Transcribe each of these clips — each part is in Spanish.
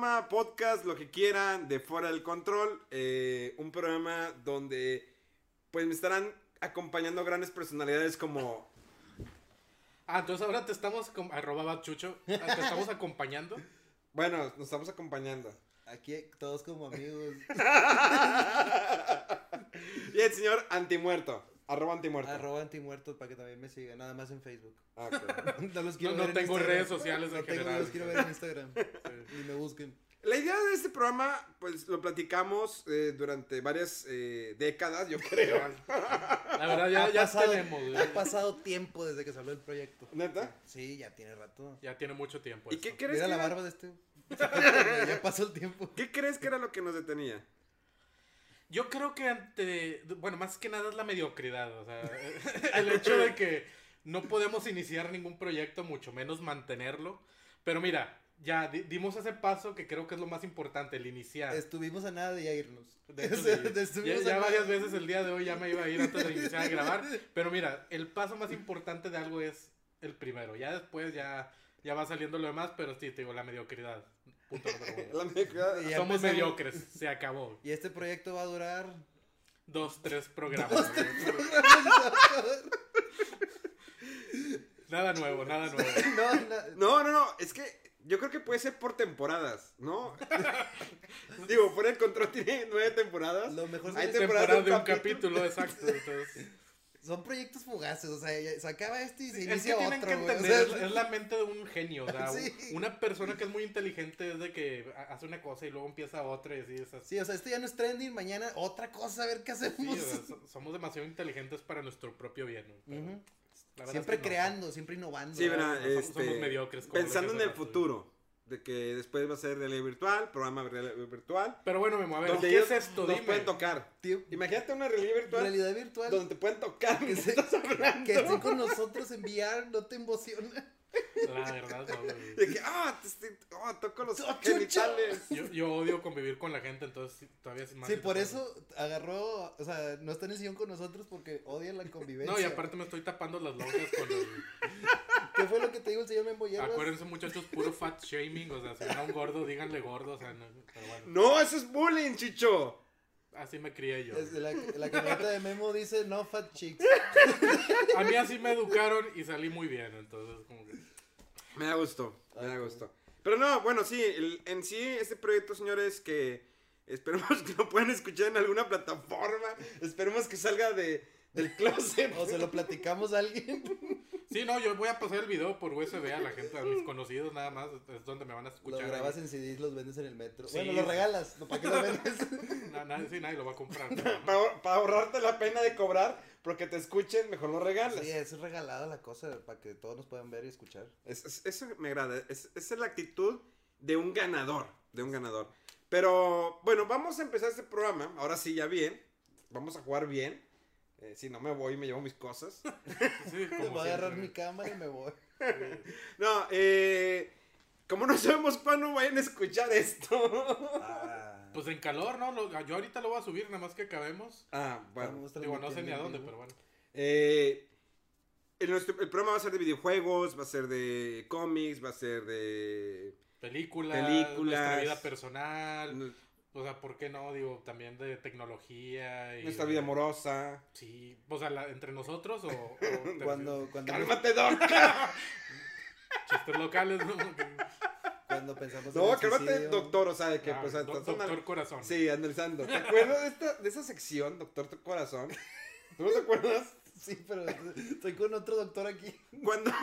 Programa, podcast, lo que quieran, de Fuera del Control. eh, un programa donde pues me estarán acompañando grandes personalidades como... Ah, entonces ahora te estamos, acom- arroba Chucho, ah, te estamos acompañando. Bueno, nos estamos acompañando. Aquí todos como amigos. y el señor Antimuerto, arroba Antimuerto. Arroba antimuertos para que también me sigan. Nada más en Facebook. Ah, ok. No los No, no ver tengo Instagram. redes sociales No en tengo, general. los quiero ver en Instagram. Ni me busquen. La idea de este programa, pues lo platicamos eh, durante varias eh, décadas, yo creo. La verdad, ya, Ha ya pasado- tenemos. Ha pasado tiempo desde que salió el proyecto. ¿Neta? Sí, ya tiene rato. Ya tiene mucho tiempo. ¿Y qué crees Mira que la era- barba de este. ya pasó el tiempo. ¿Qué crees que era lo que nos detenía? Yo creo que ante, bueno, más que nada es la mediocridad, o sea, el hecho de que no podemos iniciar ningún proyecto, mucho menos mantenerlo. Pero mira, ya di- dimos ese paso que creo que es lo más importante, el iniciar. Estuvimos a nada de ya irnos. De hecho, sí. ya, ya varias veces el día de hoy ya me iba a ir antes de iniciar a grabar. Pero mira, el paso más importante de algo es el primero. Ya después ya, ya va saliendo lo demás, pero sí, te digo, la mediocridad. Punto número uno. La mediocridad- Y ya Somos empezamos- mediocres, se acabó. Y este proyecto va a durar. Dos, tres programas. nada nuevo, nada nuevo. No, na- No, no, no, es que yo creo que puede ser por temporadas, ¿no? Digo, fuera el control tiene nueve temporadas. Lo mejor Hay son- temporadas Temporada de un capítulo. capítulo, exacto. Entonces, Son proyectos fugaces, o sea, se acaba este y se es que inicia tienen otro, que o entender, sea, es, la mente de un genio. O sea, Sí. una persona que es muy inteligente es de que ha- hace una cosa y luego empieza otra y así es así. Sí, o sea, esto ya no es trending, mañana otra cosa, a ver qué Sí, hacemos. o sea, so- somos demasiado inteligentes para nuestro propio bien. Siempre es que no. creando, siempre innovando. Sí, ¿verdad? somos- este, somos mediocres pensando en el futuro, de que después va a ser realidad virtual, programa de realidad virtual, Pero bueno, Memo, a ver, donde ¿qué ellos es esto? nos Dime. pueden tocar. Tío, Imagínate una realidad virtual realidad virtual. donde te pueden tocar Que, se- con nosotros en VR no te emociona. La verdad, no, güey. De que, ah, te estoy- ah, toco los genitales. Yo, yo odio convivir con la gente, entonces todavía es más. Sí, por eso agarró, o sea, no está en el sillón con nosotros porque odia la convivencia. No, y aparte me estoy tapando las lonjas con el... ¿Qué fue lo que te dijo el señor Membo Hierbas? Acuérdense, muchachos, puro fat shaming. O sea, si ven a un gordo, díganle gordo. O sea, no, pero bueno, No, eso es bullying, chicho. así me crié yo. Es- La, la camioneta de Memo dice no fat chicks. A mí así me educaron y salí muy bien. Entonces, como. Me da gusto, me da gusto. Pero no, bueno, sí, el- en sí, este proyecto, señores, que esperemos que lo puedan escuchar en alguna plataforma. Esperemos que salga de, del closet. O se lo platicamos a alguien. Sí, no, yo voy a pasar el video por USB a la gente, a mis conocidos nada más. Es donde me van a Lo escuchar. grabas ahí. en CDs, los vendes en el metro. Sí. Bueno, los regalas. ¿no? ¿Para qué los vendes? Na- nadie, sí, nadie lo va a comprar. Para ahorrarte la pena de cobrar, porque te escuchen, mejor lo regalas. Sí, es regalada la cosa para que todos nos puedan ver y escuchar. Es- es- eso me agrada. Es- esa es la actitud de un ganador. De un ganador. Pero bueno, vamos a empezar este programa. Ahora sí, ya bien. Vamos a jugar bien. Eh, si no me voy, me llevo mis cosas. Sí, como voy a agarrar mi cámara y me voy. No, eh. Como no sabemos cuándo vayan a escuchar esto. Ah, Pues en calor, ¿no? Lo- yo ahorita lo voy a subir, nada más que acabemos. Ah, bueno. Digo, no sé ni a dónde, pero bueno. Eh, el, nuestro- el programa va a ser de videojuegos, va a ser de cómics, va a ser de. Películas, Películas. nuestra vida personal. O sea, ¿por qué no? Digo, también de tecnología y... Nuestra vida amorosa. Sí, o sea, la- entre nosotros o... o te Cuando, cuando, ¡Cálmate, Doc! refieres- Chistes locales, ¿no? cuando pensamos en No, cálmate, suicidio, doctor, o sea, de que Ah, pues do- doctor anal- Corazón. Sí, analizando. ¿Te acuerdas de, esta, de esa sección, Doctor Corazón? ¿Tú no te acuerdas? Sí, pero estoy con otro doctor aquí. Cuando.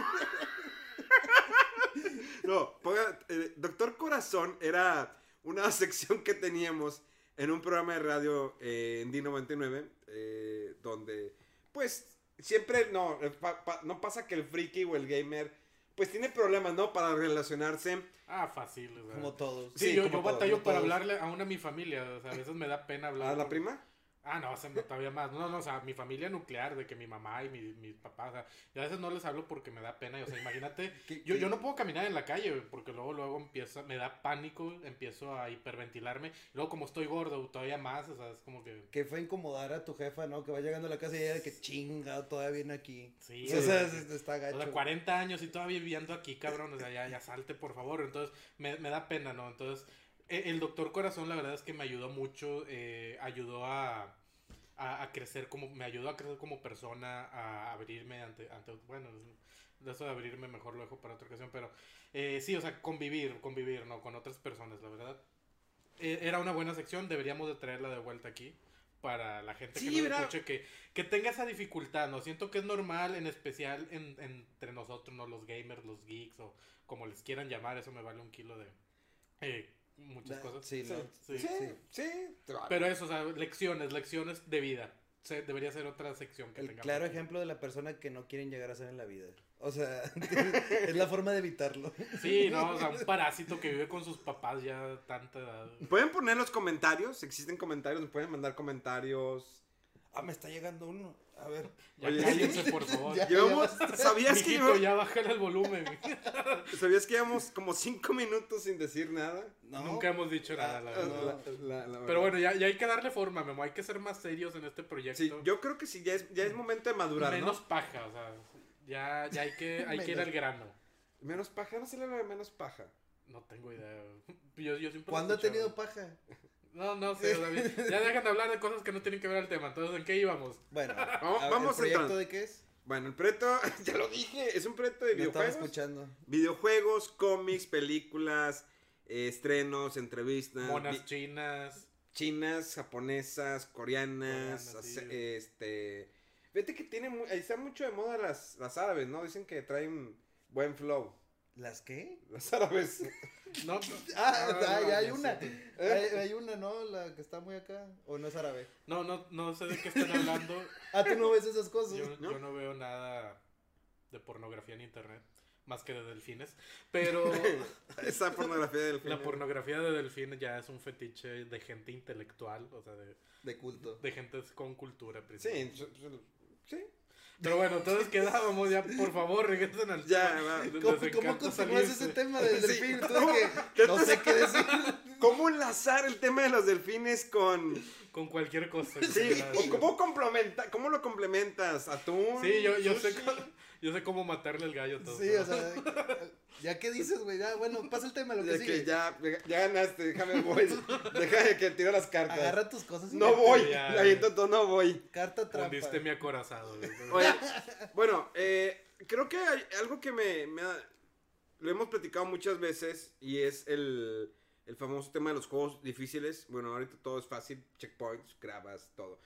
No, ponga. eh, Doctor Corazón era una sección que teníamos en un programa de radio eh, en D99, eh, donde, pues, siempre no, eh, pa- pa- no pasa que el friki o el gamer, pues tiene problemas, ¿no? Para relacionarse. Ah, fácil. o sea. Como todos. Sí, Sí, yo, como yo todos, batallo para todos. hablarle a una a mi familia. O sea, a veces me da pena hablar. ¿A la con- prima? Ah, no, o sea, todavía más. No, no, o sea, mi familia nuclear, de que mi mamá y mi, mis papás, o sea, y a veces no les hablo porque me da pena. O sea, imagínate, ¿Qué- yo, qué? yo no puedo caminar en la calle, porque luego, luego empieza, me da pánico, empiezo a hiperventilarme. Luego, como estoy gordo, todavía más, o sea, es como que. Que fue incomodar a tu jefa, ¿no? Que va llegando a la casa y ella de que chinga, todavía viene aquí. Sí, o sea, es- está O gacho. sea, 40 años y todavía viviendo aquí, cabrón. O sea, ya, ya salte, por favor. Entonces, me, me da pena, ¿no? Entonces, el doctor Corazón, la verdad es que me ayudó mucho. eh, ayudó a, a, a crecer como. Me ayudó a crecer como persona, a abrirme ante. ante bueno, de eso de abrirme mejor lo dejo para otra ocasión. Pero eh, sí, o sea, convivir, convivir, ¿no? Con otras personas, la verdad. Eh, era una buena sección, deberíamos de traerla de vuelta aquí. Para la gente Sí, que nos escuche, que, que tenga esa dificultad, ¿no? Siento que es normal, en especial en- entre nosotros, ¿no? Los gamers, los geeks, o como les quieran llamar, eso me vale un kilo de eh, muchas cosas. Sí, ¿no? Sí. Sí, sí. sí. Pero eso, o sea, lecciones, lecciones de vida. Se- debería ser otra sección que El tengamos claro ejemplo de la persona que no quieren llegar a ser en la vida. O sea, es la forma de evitarlo. Sí, no, o sea, un parásito que vive con sus papás ya a tanta edad. Pueden poner los comentarios, existen comentarios, nos pueden mandar comentarios. Ah, me está llegando uno. A ver. Ya Oye, cállense, por favor. Ya. Llevamos, ¿sabías que, llevamos, ya bájale el volumen. ¿sabías que llevamos como cinco minutos sin decir nada? No. Nunca hemos dicho nada, la Ah, verdad. no. La- la- la Pero verdad. bueno, ya, ya hay que darle forma, Memo. Hay que ser más serios en este proyecto. Sí, yo creo que sí, ya es, ya es momento de madurar, menos ¿no? paja, o sea, ya, ya hay que, hay que ir al grano. Menos paja, no se le habla de menos paja. No tengo idea. Yo, yo siempre ¿Cuándo ha tenido paja? No, no sé, David. Ya dejan de hablar de cosas que no tienen que ver al tema. Entonces, ¿en qué íbamos? Bueno, Vamos- a ver, vamos ¿el proyecto entrando. de qué es? Bueno, el proyecto, ya lo dije, es un proyecto de No estaba videojuegos. escuchando. Videojuegos, cómics, películas, eh, estrenos, entrevistas. Monas vi- chinas. chinas, japonesas, coreanas, este... Fíjate que tiene, está mucho de moda las, las árabes, ¿no? Dicen que traen buen flow. ¿Las qué? Las árabes. No, no, Ah, no, ah, hay una. sé. Hay, hay una, ¿no? La que está muy acá. ¿O no es árabe? No, no, no sé de qué están hablando. Ah, tú no ves esas cosas. Yo, ¿No? yo no veo nada de pornografía en internet, más que de delfines. Pero Esa pornografía del film. la pornografía de delfines ya es un fetiche de gente intelectual, o sea, de, De culto. de gente con cultura. Sí, principalmente. su- sí. Pero bueno, entonces quedábamos ya, por favor, regresen al Ya, tema. ¿Cómo, cómo continúas salirse. ese tema del delfín? Tú de que no sé qué decir. ¿Cómo enlazar el tema de los delfines con... Con cualquier cosa. Sí, o cómo, complementa, cómo lo complementas? ¿Atún? Sí, yo, yo, sé sushi? Yo sé cómo matarle el gallo todo. Sí, o sea, ya qué dices, güey. Ya, bueno, pasa el tema, lo que De sigue. que ya, ya ganaste, déjame voy. Déjame que tiro las cartas. Agarra tus cosas y No voy, Ya, la no voy. Carta trampa. Hundiste mi acorazado. güey. Oye, bueno, eh, creo que hay algo que me, me ha- lo hemos platicado muchas veces y es el, el famoso tema de los juegos difíciles. Bueno, ahorita todo es fácil, checkpoints, grabas, todo.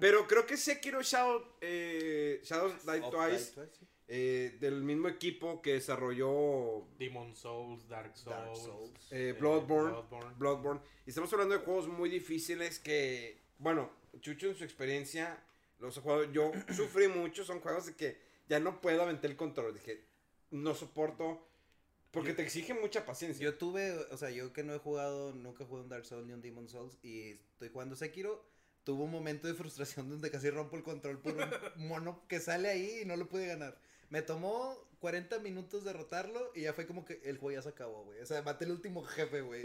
Pero creo que Sekiro Shadow, eh, Shadows Die Twice, Twice, sí. Eh, del mismo equipo que desarrolló Demon Souls, Dark Souls, Dark Souls. eh, eh, Bloodborne, Bloodborne. Bloodborne. Y estamos hablando de juegos muy difíciles que, bueno, Chucho en su experiencia los ha jugado. Yo sufrí mucho, son juegos de que ya no puedo aventar el control. Dije, no soporto. Porque te exige mucha paciencia. Yo tuve, o sea, yo que no he jugado, nunca jugué un Dark Souls ni un Demon Souls y estoy jugando Sekiro, tuve un momento de frustración donde casi rompo el control por un mono que sale ahí y no lo pude ganar. Me tomó 40 minutos derrotarlo y ya fue como que el juego ya se acabó, güey. O sea, maté el último jefe, güey.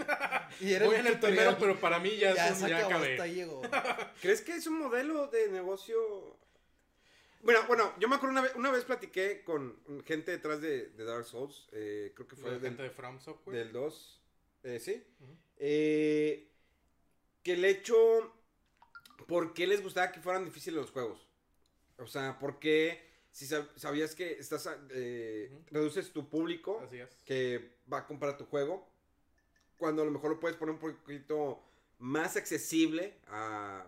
Y era Voy en el tutorial. primero, pero para mí ya, ya es un- se ya acabó, acabé. hasta ahí llegó. ¿Crees que es un modelo de negocio? Bueno, bueno, yo me acuerdo una vez, una vez platiqué con gente detrás de, de Dark Souls. eh, creo que fue del, gente de From Software. del 2. eh, sí. Eh, que el hecho. ¿Por qué les gustaba que fueran difíciles los juegos? O sea, ¿por qué? Si sab- sabías que estás. eh. Reduces tu público Así es. que va a comprar tu juego. Cuando a lo mejor lo puedes poner un poquito más accesible a,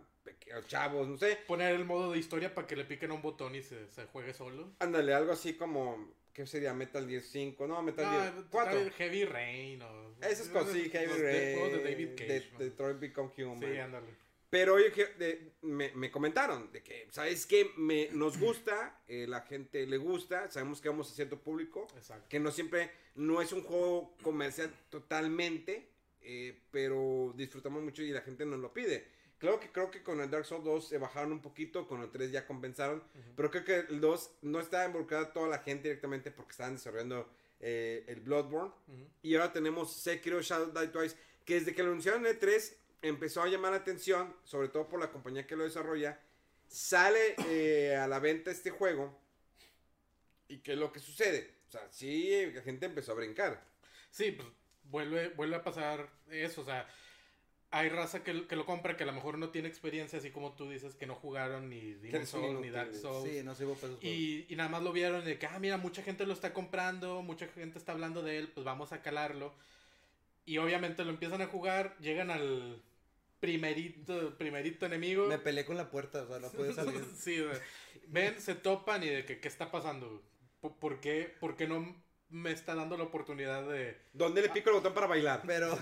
chavos, no sé. Poner el modo de historia para que le piquen a un botón y se, se juegue solo. Ándale, algo así como. ¿qué sería? Metal Gear 5, no, Metal No, Gear tal 4. vez Heavy Rain o... Esas cosas, sí, Heavy Los de- Rain, David Cage. de- ¿no? Detroit Become Human. Sí, ándale. Pero oye, que, de- me, me comentaron de que, ¿sabes qué? Me, nos gusta, eh, la gente le gusta, sabemos que vamos a cierto público, Exacto. que no siempre, no es un juego comercial totalmente, eh, pero disfrutamos mucho y la gente nos lo pide. Claro que creo que con el Dark Souls 2 se bajaron un poquito, con el 3 ya compensaron, pero creo que el 2 no estaba involucrada toda la gente directamente porque estaban desarrollando eh, el Bloodborne. Ujú. Y ahora tenemos Sekiro Shadow Die Twice, que desde que lo anunciaron en E3 empezó a llamar la atención, sobre todo por la compañía que lo desarrolla. Sale eh, a la venta este juego. ¿Y qué es lo que sucede? O sea, sí, la gente empezó a brincar. Sí, pues vuelve, vuelve a pasar eso, o sea, hay raza que, que lo compra que a lo mejor no tiene experiencia, así como tú dices, que no jugaron ni Demon Souls ni Dark. Souls. Sí, no. Y, y nada más lo vieron de que, ah, mira, mucha gente lo está comprando, mucha gente está hablando de él, pues vamos a calarlo. Y obviamente lo empiezan a jugar, llegan al primerito, primerito enemigo. Me peleé con la puerta, o sea, no pude salir. sí, güey. ven, se topan y de que, ¿qué está pasando? ¿Por, por qué, ¿Por qué no me está dando la oportunidad de... ¿Dónde le pico el botón para bailar? Pero,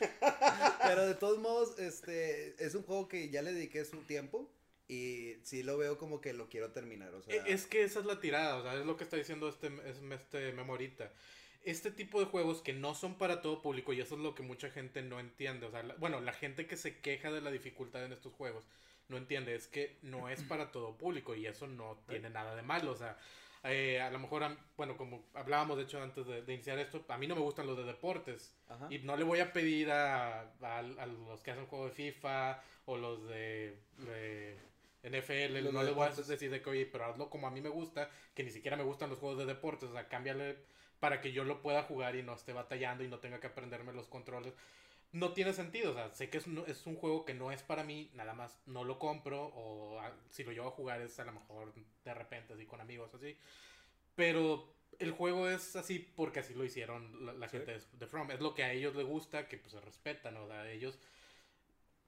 pero de todos modos, este, es un juego que ya le dediqué su tiempo y sí lo veo como que lo quiero terminar, o sea. E- Es que esa es la tirada, o sea, es lo que está diciendo este, es- este memorita. Este tipo de juegos que no son para todo público, y eso es lo que mucha gente no entiende. O sea, la- bueno, la gente que se queja de la dificultad en estos juegos no entiende, es que no es para todo público, y eso no tiene nada de malo. O sea, eh, a lo mejor, bueno, como hablábamos de hecho antes de, de iniciar esto, a mí no me gustan los de deportes. Ajá. Y no le voy a pedir a, a- a los que hacen juego de FIFA o los de, de NFL, Los no de les voy a decir de que, oye, pero hazlo como a mí me gusta, que ni siquiera me gustan los juegos de deportes, o sea, cámbiale para que yo lo pueda jugar y no esté batallando y no tenga que aprenderme los controles. No tiene sentido, o sea, sé que es, es un juego que no es para mí, nada más no lo compro o ah, si lo llevo a jugar es a lo mejor de repente así con amigos así. Pero el juego es así porque así lo hicieron la, la gente de, de From. Es lo que a ellos les gusta, que pues se respetan, o sea, ellos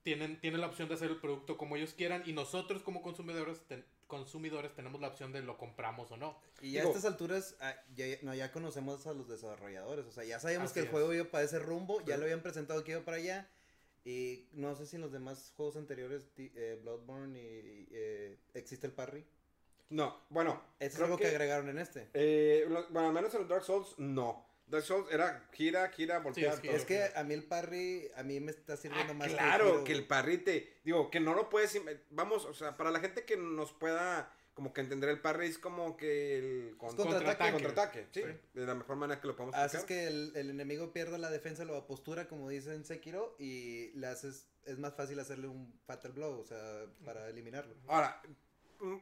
tienen, tienen la opción de hacer el producto como ellos quieran y nosotros como consumidores, ten- consumidores tenemos la opción de lo compramos o no. Y Digo- a estas alturas, ah, ya, no, ya conocemos a los desarrolladores. O sea, ya sabíamos Así que el es. juego iba para ese rumbo, ya lo habían presentado que iba para allá. Y no sé si en los demás juegos anteriores, eh, Bloodborne y eh, existe el parry. No, bueno. Eso es creo algo que, agregaron en este. eh, lo- bueno, al menos en los Dark Souls, no. Dark Souls era gira, gira, voltear. es que- todo. Es que a mí el parry, a mí me está sirviendo Ah, más. claro, giro, que el güey. parrite, digo, que no lo puedes, vamos, o sea, para la gente que nos pueda como que entender el parry es como que el con- contraataque. contraataque, sí, Sí. de la mejor manera que lo podemos Haces que el, el enemigo pierda la defensa, la postura, como dicen Sekiro, y le haces, es más fácil hacerle un fatal blow, o sea, para eliminarlo. Ahora, mm,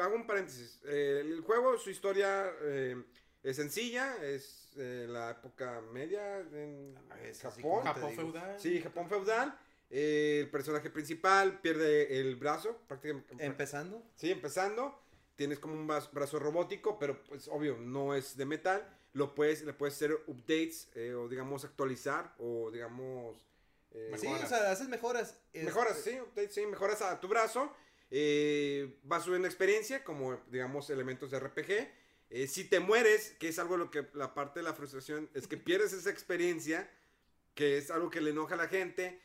hago un paréntesis. Eh, el juego, su historia eh, es sencilla, es eh, la época media en Es así Japón. Japón feudal. Sí, Japón feudal. Eh, el personaje principal pierde el brazo, prácticamente. Empezando, Sí, empezando. Tienes como un bra- brazo robótico, pero pues obvio, no es de metal. Lo puedes, le puedes hacer updates eh, o digamos actualizar o digamos... eh, sí, Mejoras. o sea, haces mejoras. es- Mejoras, sí, updates, sí, mejoras a tu brazo. eh, vas subiendo experiencia, como digamos elementos de RPG. Eh, si te mueres, que es algo lo que la parte de la frustración es que pierdes esa experiencia, que es algo que le enoja a la gente.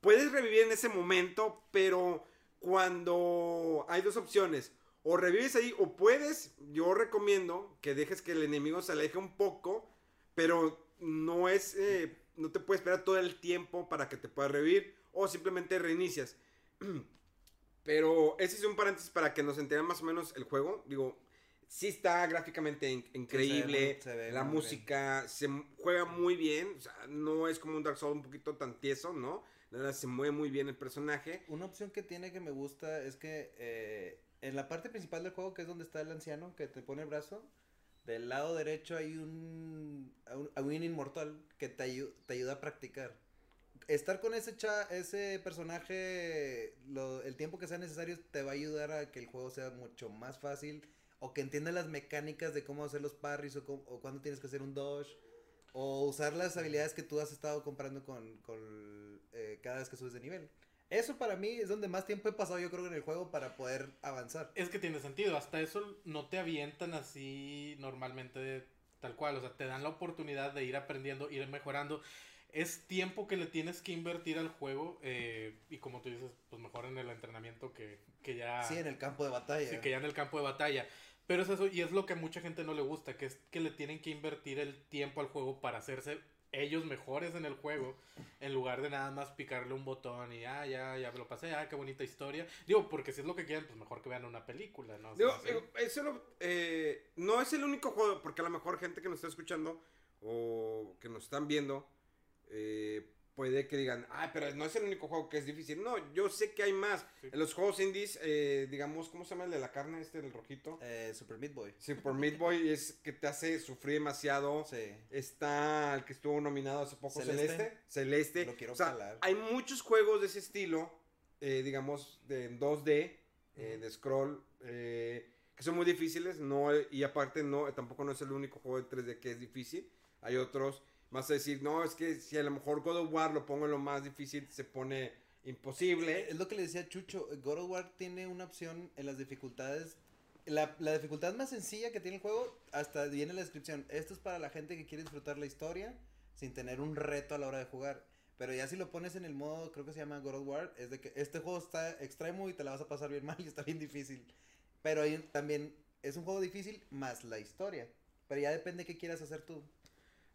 Puedes revivir en ese momento, pero cuando hay dos opciones, o revives ahí, o puedes, yo recomiendo que dejes que el enemigo se aleje un poco, pero no es, eh, no te puedes esperar todo el tiempo para que te pueda revivir, o simplemente reinicias. Pero ese es un paréntesis para que nos enteren más o menos el juego. Digo, sí está gráficamente in- increíble. se ve la música se m- juega muy bien. O sea, no es como un Dark Souls un poquito tan tieso, ¿no? La verdad, se mueve muy bien el personaje. Una opción que tiene que me gusta es que eh, en la parte principal del juego, que es donde está el anciano que te pone el brazo, del lado derecho hay un, un, un inmortal que te, ayu- te ayuda a practicar. Estar con ese, cha- ese personaje lo- el tiempo que sea necesario te va a ayudar a que el juego sea mucho más fácil o que entiendas las mecánicas de cómo hacer los parries o, cómo- o cuándo tienes que hacer un dodge o usar las habilidades que tú has estado comprando con, con, eh, cada vez que subes de nivel. Eso para mí es donde más tiempo he pasado yo creo en el juego para poder avanzar. Es que tiene sentido, hasta eso no te avientan así normalmente tal cual, o sea, te dan la oportunidad de ir aprendiendo, ir mejorando. Es tiempo que le tienes que invertir al juego eh, y como tú dices, pues mejor en el entrenamiento que, que ya... Sí, en el campo de batalla. Sí, que ya en el campo de batalla. Pero es eso, y es lo que a mucha gente no le gusta, que es que le tienen que invertir el tiempo al juego para hacerse ellos mejores en el juego, en lugar de nada más picarle un botón y ah, ya, ya me lo pasé, ah, qué bonita historia. Digo, porque si es lo que quieren, pues mejor que vean una película, ¿no? O sea, Digo, sí. digo, eso lo- eh, no es el único juego, porque a lo mejor gente que nos está escuchando o que nos están viendo eh, puede que digan, ah, pero no es el único juego que es difícil. No, yo sé que hay más. Sí. En los juegos indies, eh, digamos, ¿cómo se llama el de la carne este, el rojito? Eh, Super Meat Boy. Sí, por Meat Boy es que te hace sufrir demasiado. Sí. Está el que estuvo nominado hace poco, Celeste. Celeste. Celeste. Lo quiero o sea, calar. hay muchos juegos de ese estilo, eh, digamos, de en 2D, eh, de scroll, eh, que son muy difíciles. No, y aparte, no, tampoco no es el único juego de 3D que es difícil. Hay otros, más a decir, no, es que si a lo mejor God of War lo pongo en lo más difícil, se pone imposible. Es lo que le decía Chucho. God of War tiene una opción en las dificultades. La, la dificultad más sencilla que tiene el juego, hasta viene en la descripción. Esto es para la gente que quiere disfrutar la historia sin tener un reto a la hora de jugar. Pero ya si lo pones en el modo, creo que se llama God of War, es de que este juego está extremo y te la vas a pasar bien mal y está bien difícil. Pero también es un juego difícil más la historia. Pero ya depende qué quieras hacer tú.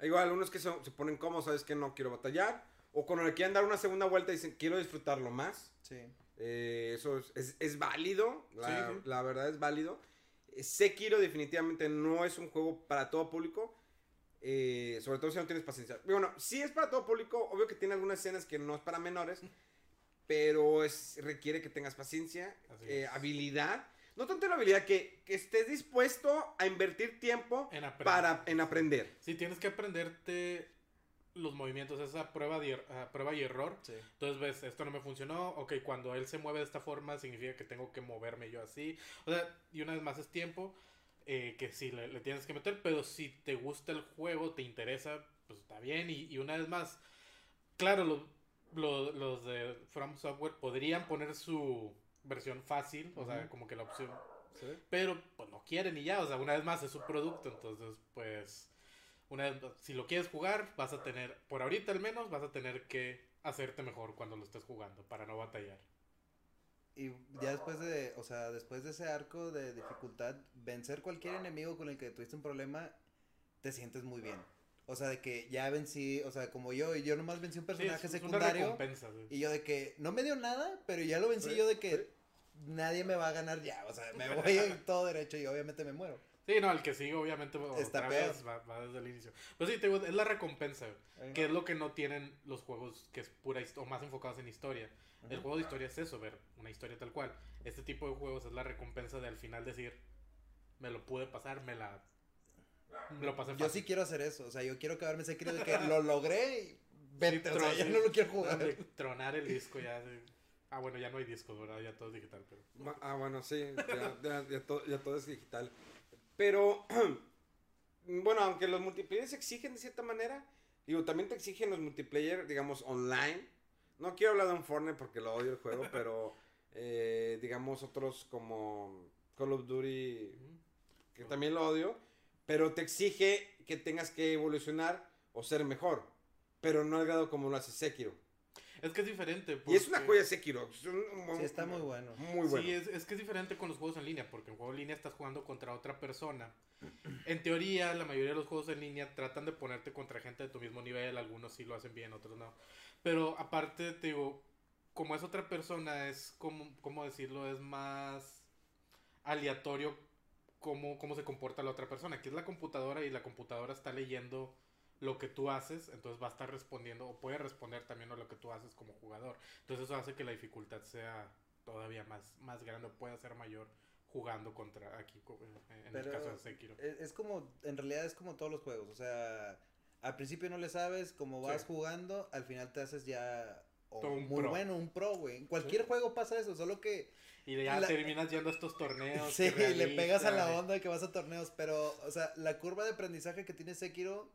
Igual, algunos que son- se ponen cómodos, sabes que no quiero batallar. O cuando le quieren dar una segunda vuelta dicen, quiero disfrutarlo más. Sí. Eh, eso es, es- es válido, la, Sí, sí. la verdad es válido. Eh, Sekiro definitivamente no es un juego para todo público, eh, sobre todo si no tienes paciencia. Bueno, sí es para todo público, obvio que tiene algunas escenas que no es para menores, pero es, requiere que tengas paciencia, eh, habilidad. No tanto la habilidad, que, que estés dispuesto a invertir tiempo En aprender. para, en aprender. Sí, tienes que aprenderte los movimientos, esa prueba, de, ah, prueba y error. Sí. Entonces ves, esto no me funcionó, ok, cuando él se mueve de esta forma significa que tengo que moverme yo así. O sea, y una vez más es tiempo eh, que sí le, le tienes que meter, pero si te gusta el juego, te interesa, pues está bien. Y, y una vez más, claro, los, los, los de From Software podrían poner su versión fácil, o sea, como que la opción pero pues no quieren y ya, o sea, una vez más es su producto, entonces pues una vez, si lo quieres jugar, vas a tener, por ahorita al menos, vas a tener que hacerte mejor cuando lo estés jugando para no batallar. Y ya después de, o sea, después de ese arco de dificultad, vencer cualquier enemigo con el que tuviste un problema, te sientes muy bien. O sea, de que ya vencí, o sea, como yo, y yo nomás vencí un personaje es secundario. Y yo de que no me dio nada, pero ya lo vencí Sí, yo de que sí. nadie me va a ganar ya. O sea, me voy todo derecho y obviamente me muero. Sí, no, el que sigue obviamente otra Está vez va, va desde el inicio. Pues sí, te digo, es la recompensa, güey, que es lo que no tienen los juegos que es pura o más enfocados en historia. El juego de historia es eso, ver una historia tal cual. Este tipo de juegos es la recompensa de al final decir, me lo pude pasar, me la... Me lo pasé Yo sí quiero hacer eso. O sea, yo quiero quedarme ese de que lo logré y o sea, ya no lo quiero jugar. Tronar el disco ya. de- Ah, bueno, ya no hay discos, ¿verdad? Ya todo es digital, pero. Ma- Ah, bueno, sí, ya, ya- ya todo, ya todo es digital. Pero, bueno, aunque los multiplayer se exigen de cierta manera, digo, también te exigen los multiplayer, digamos, online. No quiero hablar de un Fortnite porque lo odio el juego, pero, eh, digamos, otros como Call of Duty, que también lo odio, pero te exige que tengas que evolucionar o ser mejor, pero no al grado como lo hace Sekiro. Es que es diferente. Y es una joya Sekiro. es un- Sí, está muy bueno. Muy bueno. Sí, es, es que es diferente con los juegos en línea, porque en juego en línea estás jugando contra otra persona. En teoría, la mayoría de los juegos en línea tratan de ponerte contra gente de tu mismo nivel, algunos sí lo hacen bien, otros no. Pero aparte, te digo, como es otra persona, es como, ¿cómo decirlo? Es más aleatorio cómo, cómo se comporta la otra persona, que es la computadora y la computadora está leyendo lo que tú haces, entonces va a estar respondiendo o puede responder también a lo que tú haces como jugador. Entonces eso hace que la dificultad sea todavía más, más grande, o pueda ser mayor jugando contra aquí, co- en el caso de Sekiro. Es, es como, en realidad es como todos los juegos. O sea, al principio no le sabes, como vas Sí. jugando, al final te haces ya o un muy pro. bueno, un pro, güey. En cualquier juego pasa eso, solo que Y ya la- terminas yendo a estos torneos. sí, le pegas a la onda de que vas a torneos, pero, o sea, la curva de aprendizaje que tiene Sekiro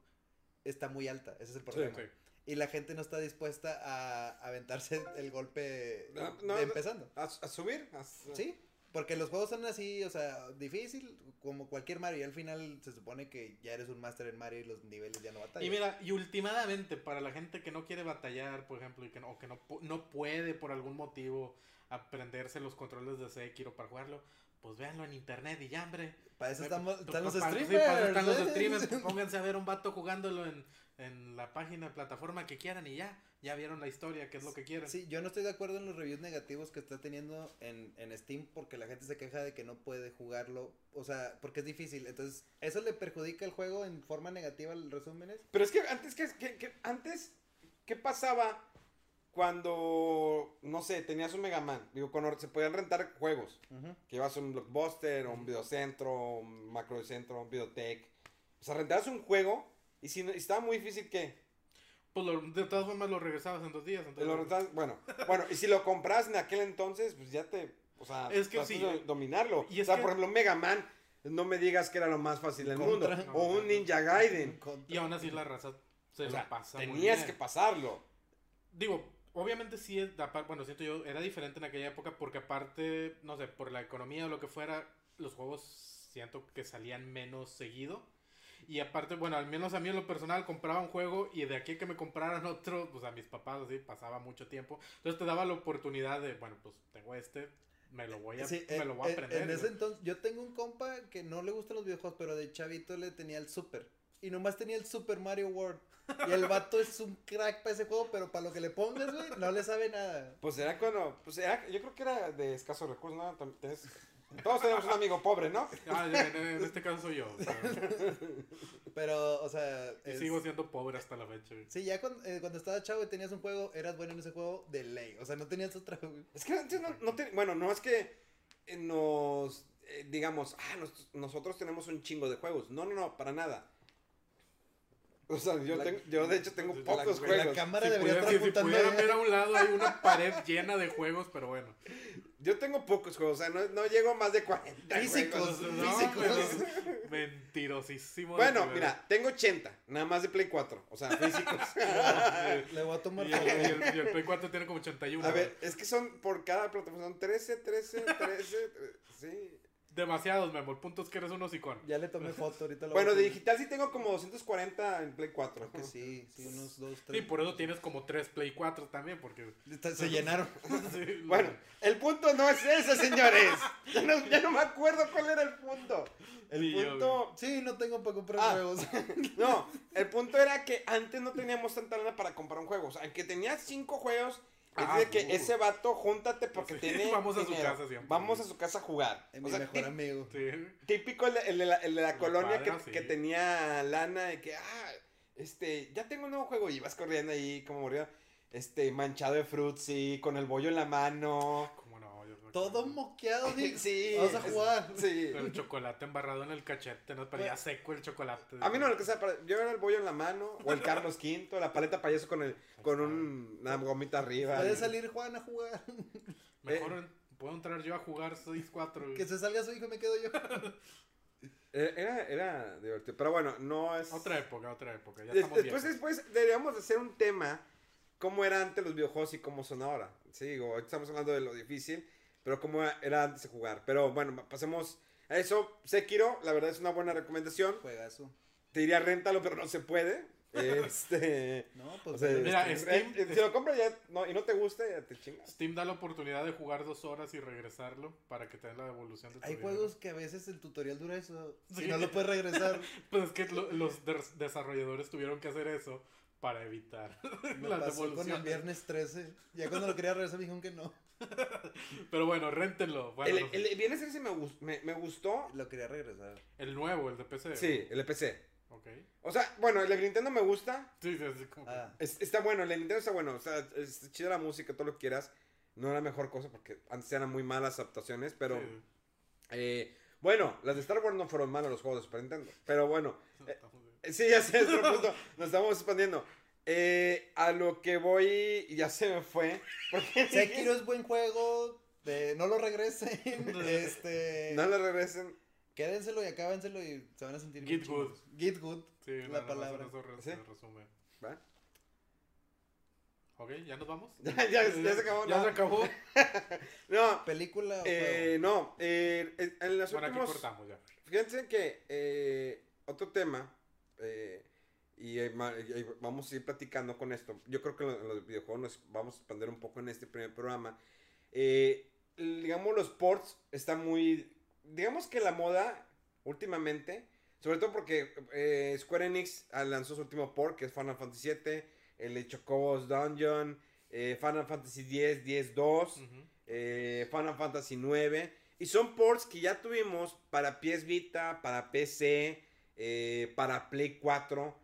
está muy alta, ese es el problema. Sí. y la gente no está dispuesta a aventarse el golpe No, de no, empezando. A, a subir. a Sí, porque los juegos son así, o sea, difícil, como cualquier Mario. Y al final se supone que ya eres un máster en Mario y los niveles ya no batallan. Y mira, y últimamente, para la gente que no quiere batallar, por ejemplo, y que no, o que no, no puede por algún motivo aprenderse los controles de Sekiro para jugarlo, pues véanlo en internet y ya, hombre. para eso estamos, están los sí, para eso están los streamers. Pónganse a ver un vato jugándolo en, en la página, plataforma que quieran y ya. Ya vieron la historia, qué es lo que quieren. Sí, yo no estoy de acuerdo en los reviews negativos que está teniendo en, en Steam porque la gente se queja de que no puede jugarlo, o sea, porque es difícil. Entonces, ¿eso le perjudica el juego en forma negativa al resúmenes? Pero es que antes, que, que- que- antes, ¿qué pasaba cuando, no sé, tenías un Mega Man? Digo, cuando se podían rentar juegos. Que ibas a un Blockbuster, o un Videocentro, un Macrocentro, un Videotech. O sea, rentabas un juego y si, no- estaba muy difícil que... Pues lo- de todas formas lo regresabas en dos días. lo bueno, bueno, y si lo compras en aquel entonces, pues ya te... O sea, Es que tratas sí. de dominarlo. Y o sea, que- por ejemplo, Mega Man, no me digas que era lo más fácil del Contra. mundo. O un Ninja Gaiden. Y aún así la raza se O sea, pasa. muy tenías bien. que pasarlo. Digo, obviamente sí, es, bueno, siento yo, era diferente en aquella época porque aparte, no sé, por la economía o lo que fuera, los juegos siento que salían menos seguido. Y aparte, bueno, al menos a mí en lo personal compraba un juego y de aquí a que me compraran otro, pues a mis papás así pasaba mucho tiempo. Entonces te daba la oportunidad de, bueno, pues tengo este, me lo voy a, Sí, me en, lo voy a en- aprender. en ese entonces, yo tengo un compa que no le gustan los videojuegos, pero de chavito le tenía el Super. Y nomás tenía el Super Mario World. Y el vato es un crack para ese juego, pero para lo que le pongas, güey, no le sabe nada. Pues era cuando, pues era, yo creo que era de escasos recursos, ¿no? Tenés- todos tenemos un amigo pobre, ¿no? Ah, en, este caso soy yo. Pero, o sea. es- sigo siendo pobre hasta la fecha. güey. Sí, ya cuando, eh, cuando estaba chavo y tenías un juego, eras bueno en ese juego de ley. O sea, no tenías otra, güey. Es que antes no, no bueno, no es que eh, nos, eh, digamos, ah, nos- nosotros tenemos un chingo de juegos. No, no, no, para nada. O sea, yo, La- tengo, yo de hecho tengo la- pocos La juegos. cámara Si, debería pudiera- estar si- si apuntando allá. ver a un lado hay una pared llena de juegos, pero bueno. Yo tengo pocos juegos, o sea, no, no llego a más de 40 Físicos. juegos. No, Físicos. mentirosísimo. Bueno, mira, tengo 80, nada más de Play 4, o sea, físicos. Le voy a tomar Y el, y el- y el Play 4 tiene como 81. A ver, es que son por cada plataforma, son 13, 13, 13, eh, sí. Demasiados, Memo. El punto es que eres un hocicón. Ya le tomé foto, ahorita lo Bueno, voy a de digital sí tengo como 240 en Play 4. Creo que sí, sí, unos dos, Sí, tres. por eso tienes como 3 Play 4 también, porque... Está- Se llenaron. Sí, Bueno, el punto no es ese, señores. Ya no, ya no me acuerdo cuál era el punto. El yo, punto. Sí, no tengo para comprar Ah. juegos. No, el punto era que antes no teníamos tanta lana para comprar un juego. O sea, aunque tenías cinco juegos, es Ah, de que uh. ese vato, júntate porque Sí, tiene. vamos a su casa siempre. Vamos a su casa a jugar. Es O mi sea, mejor amigo. Sí. típico el de, el de la, el de la Los colonia que, padres, sí. que tenía lana de que, ah, este, ya tengo un nuevo juego. Y ibas corriendo ahí como murió. Este, manchado de frutzi, con el bollo en la mano. Todo moqueado, sí. Sí. Vamos a es- jugar. Sí. Pero el chocolate embarrado en el cachete, ¿no? Pero ya seco el chocolate. A mí no lo que sea, yo era el bollo en la mano, o el Carlos V, la paleta payaso con el, con un, una gomita arriba. Puede salir Juan a jugar. Mejor Eh. puedo entrar yo a jugar 6-4. Que se salga su hijo y me quedo yo. Eh, Era, era divertido, pero bueno, no es... Otra época, otra época. Ya estamos después, viejos. después deberíamos de hacer un tema, cómo era antes los videojuegos y cómo son ahora. Sí, digo, estamos hablando de lo difícil, pero cómo era antes de jugar. Pero bueno, pasemos a eso. Sekiro, la verdad es una buena recomendación. Juegazo. Te diría réntalo, pero no se puede. Este... No, O pues. sea, Mira, este, Steam- eh, si lo compras ya no, y no te gusta, ya te chingas. Steam da la oportunidad de jugar dos horas y regresarlo para que te den la devolución de tu hay dinero. juegos que a veces el tutorial dura eso. Sí. Y no lo puedes regresar. Pues es que lo- los des- desarrolladores tuvieron que hacer eso para evitar Me las pasó con el viernes 13. Ya cuando lo quería regresar me dijeron que no. Pero bueno, réntenlo. Bueno, el, el, viernes 13 me, me, me gustó. Lo quería regresar. el nuevo, el de PC. Sí, el de PC. Ok. O sea, bueno, el de Nintendo me gusta. Sí, sí, sí, como que- Ah. Es- está bueno, el de Nintendo está bueno. O sea, es chida la música, todo lo que quieras. No era mejor cosa porque antes eran muy malas adaptaciones, pero... sí. eh, bueno, las de Star Wars no fueron malas los juegos de Super Nintendo. Pero bueno, eh, sí, ya sé, es otro punto. Nos estamos expandiendo. Eh, a lo que voy, ya se me fue. Porque Sekiro es buen juego. de- no lo regresen. este. no le regresen. Quédenselo y acábenselo y se van a sentir Get bien good. Get good. Sí, la palabra. en eso ¿Sí? resume. ¿Va? Ok, ¿ya nos vamos? Ya, ya, ya se acabó. Ya no. se acabó. No, ¿Película o eh, no. eh, en los Bueno, aquí últimos... cortamos ya. Fíjense que eh, otro tema, eh, y, eh, vamos a ir platicando con esto. Yo creo que en lo- en los videojuegos nos vamos a expandir un poco en este primer programa. Eh, digamos, los ports están muy. Digamos que la moda últimamente, sobre todo porque eh, Square Enix lanzó su último port, que es Final Fantasy VII, el de Chocobos Dungeon, eh, Final Fantasy X, 10-2 Ujú. eh, Final Fantasy 9 y son ports que ya tuvimos para PS Vita, para PC, eh, para Play 4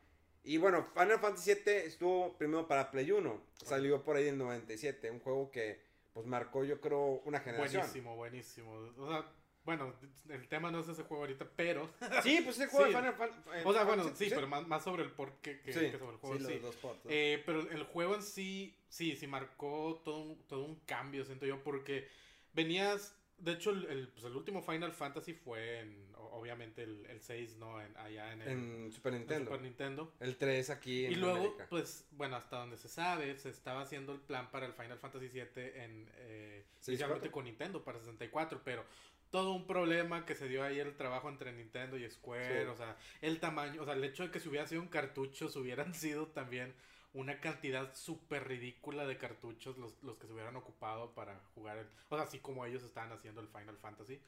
y bueno, Final Fantasy 7 estuvo primero para Play 1, salió por ahí en 97, un juego que pues marcó yo creo una generación. Buenísimo, buenísimo. O sea, bueno, el tema no es ese juego ahorita, pero... Sí, pues ese juego Sí. de Final Fan- eh, O sea, bueno, Fantasy, sí, pero más, más sobre el por qué que, Sí. que sobre el juego Sí, sí. los dos ports. Eh, pero el juego en sí, sí, sí marcó todo un, todo un cambio, siento yo, porque venías, de hecho, el, el, pues, el último Final Fantasy fue en, obviamente, el, el 6, ¿no? En, allá en el en Super en Nintendo. Super Nintendo. El 3 aquí en Y luego, América. pues, bueno, hasta donde se sabe, se estaba haciendo el plan para el Final Fantasy VII en, eh, inicialmente 64. con Nintendo para 64, pero todo un problema que se dio ahí el trabajo entre Nintendo y Square, Sí. o sea, el tamaño, o sea, el hecho de que si hubiera sido un cartucho, se hubieran sido también una cantidad súper ridícula de cartuchos los, los que se hubieran ocupado para jugar, el, o sea, así como ellos estaban haciendo el Final Fantasy.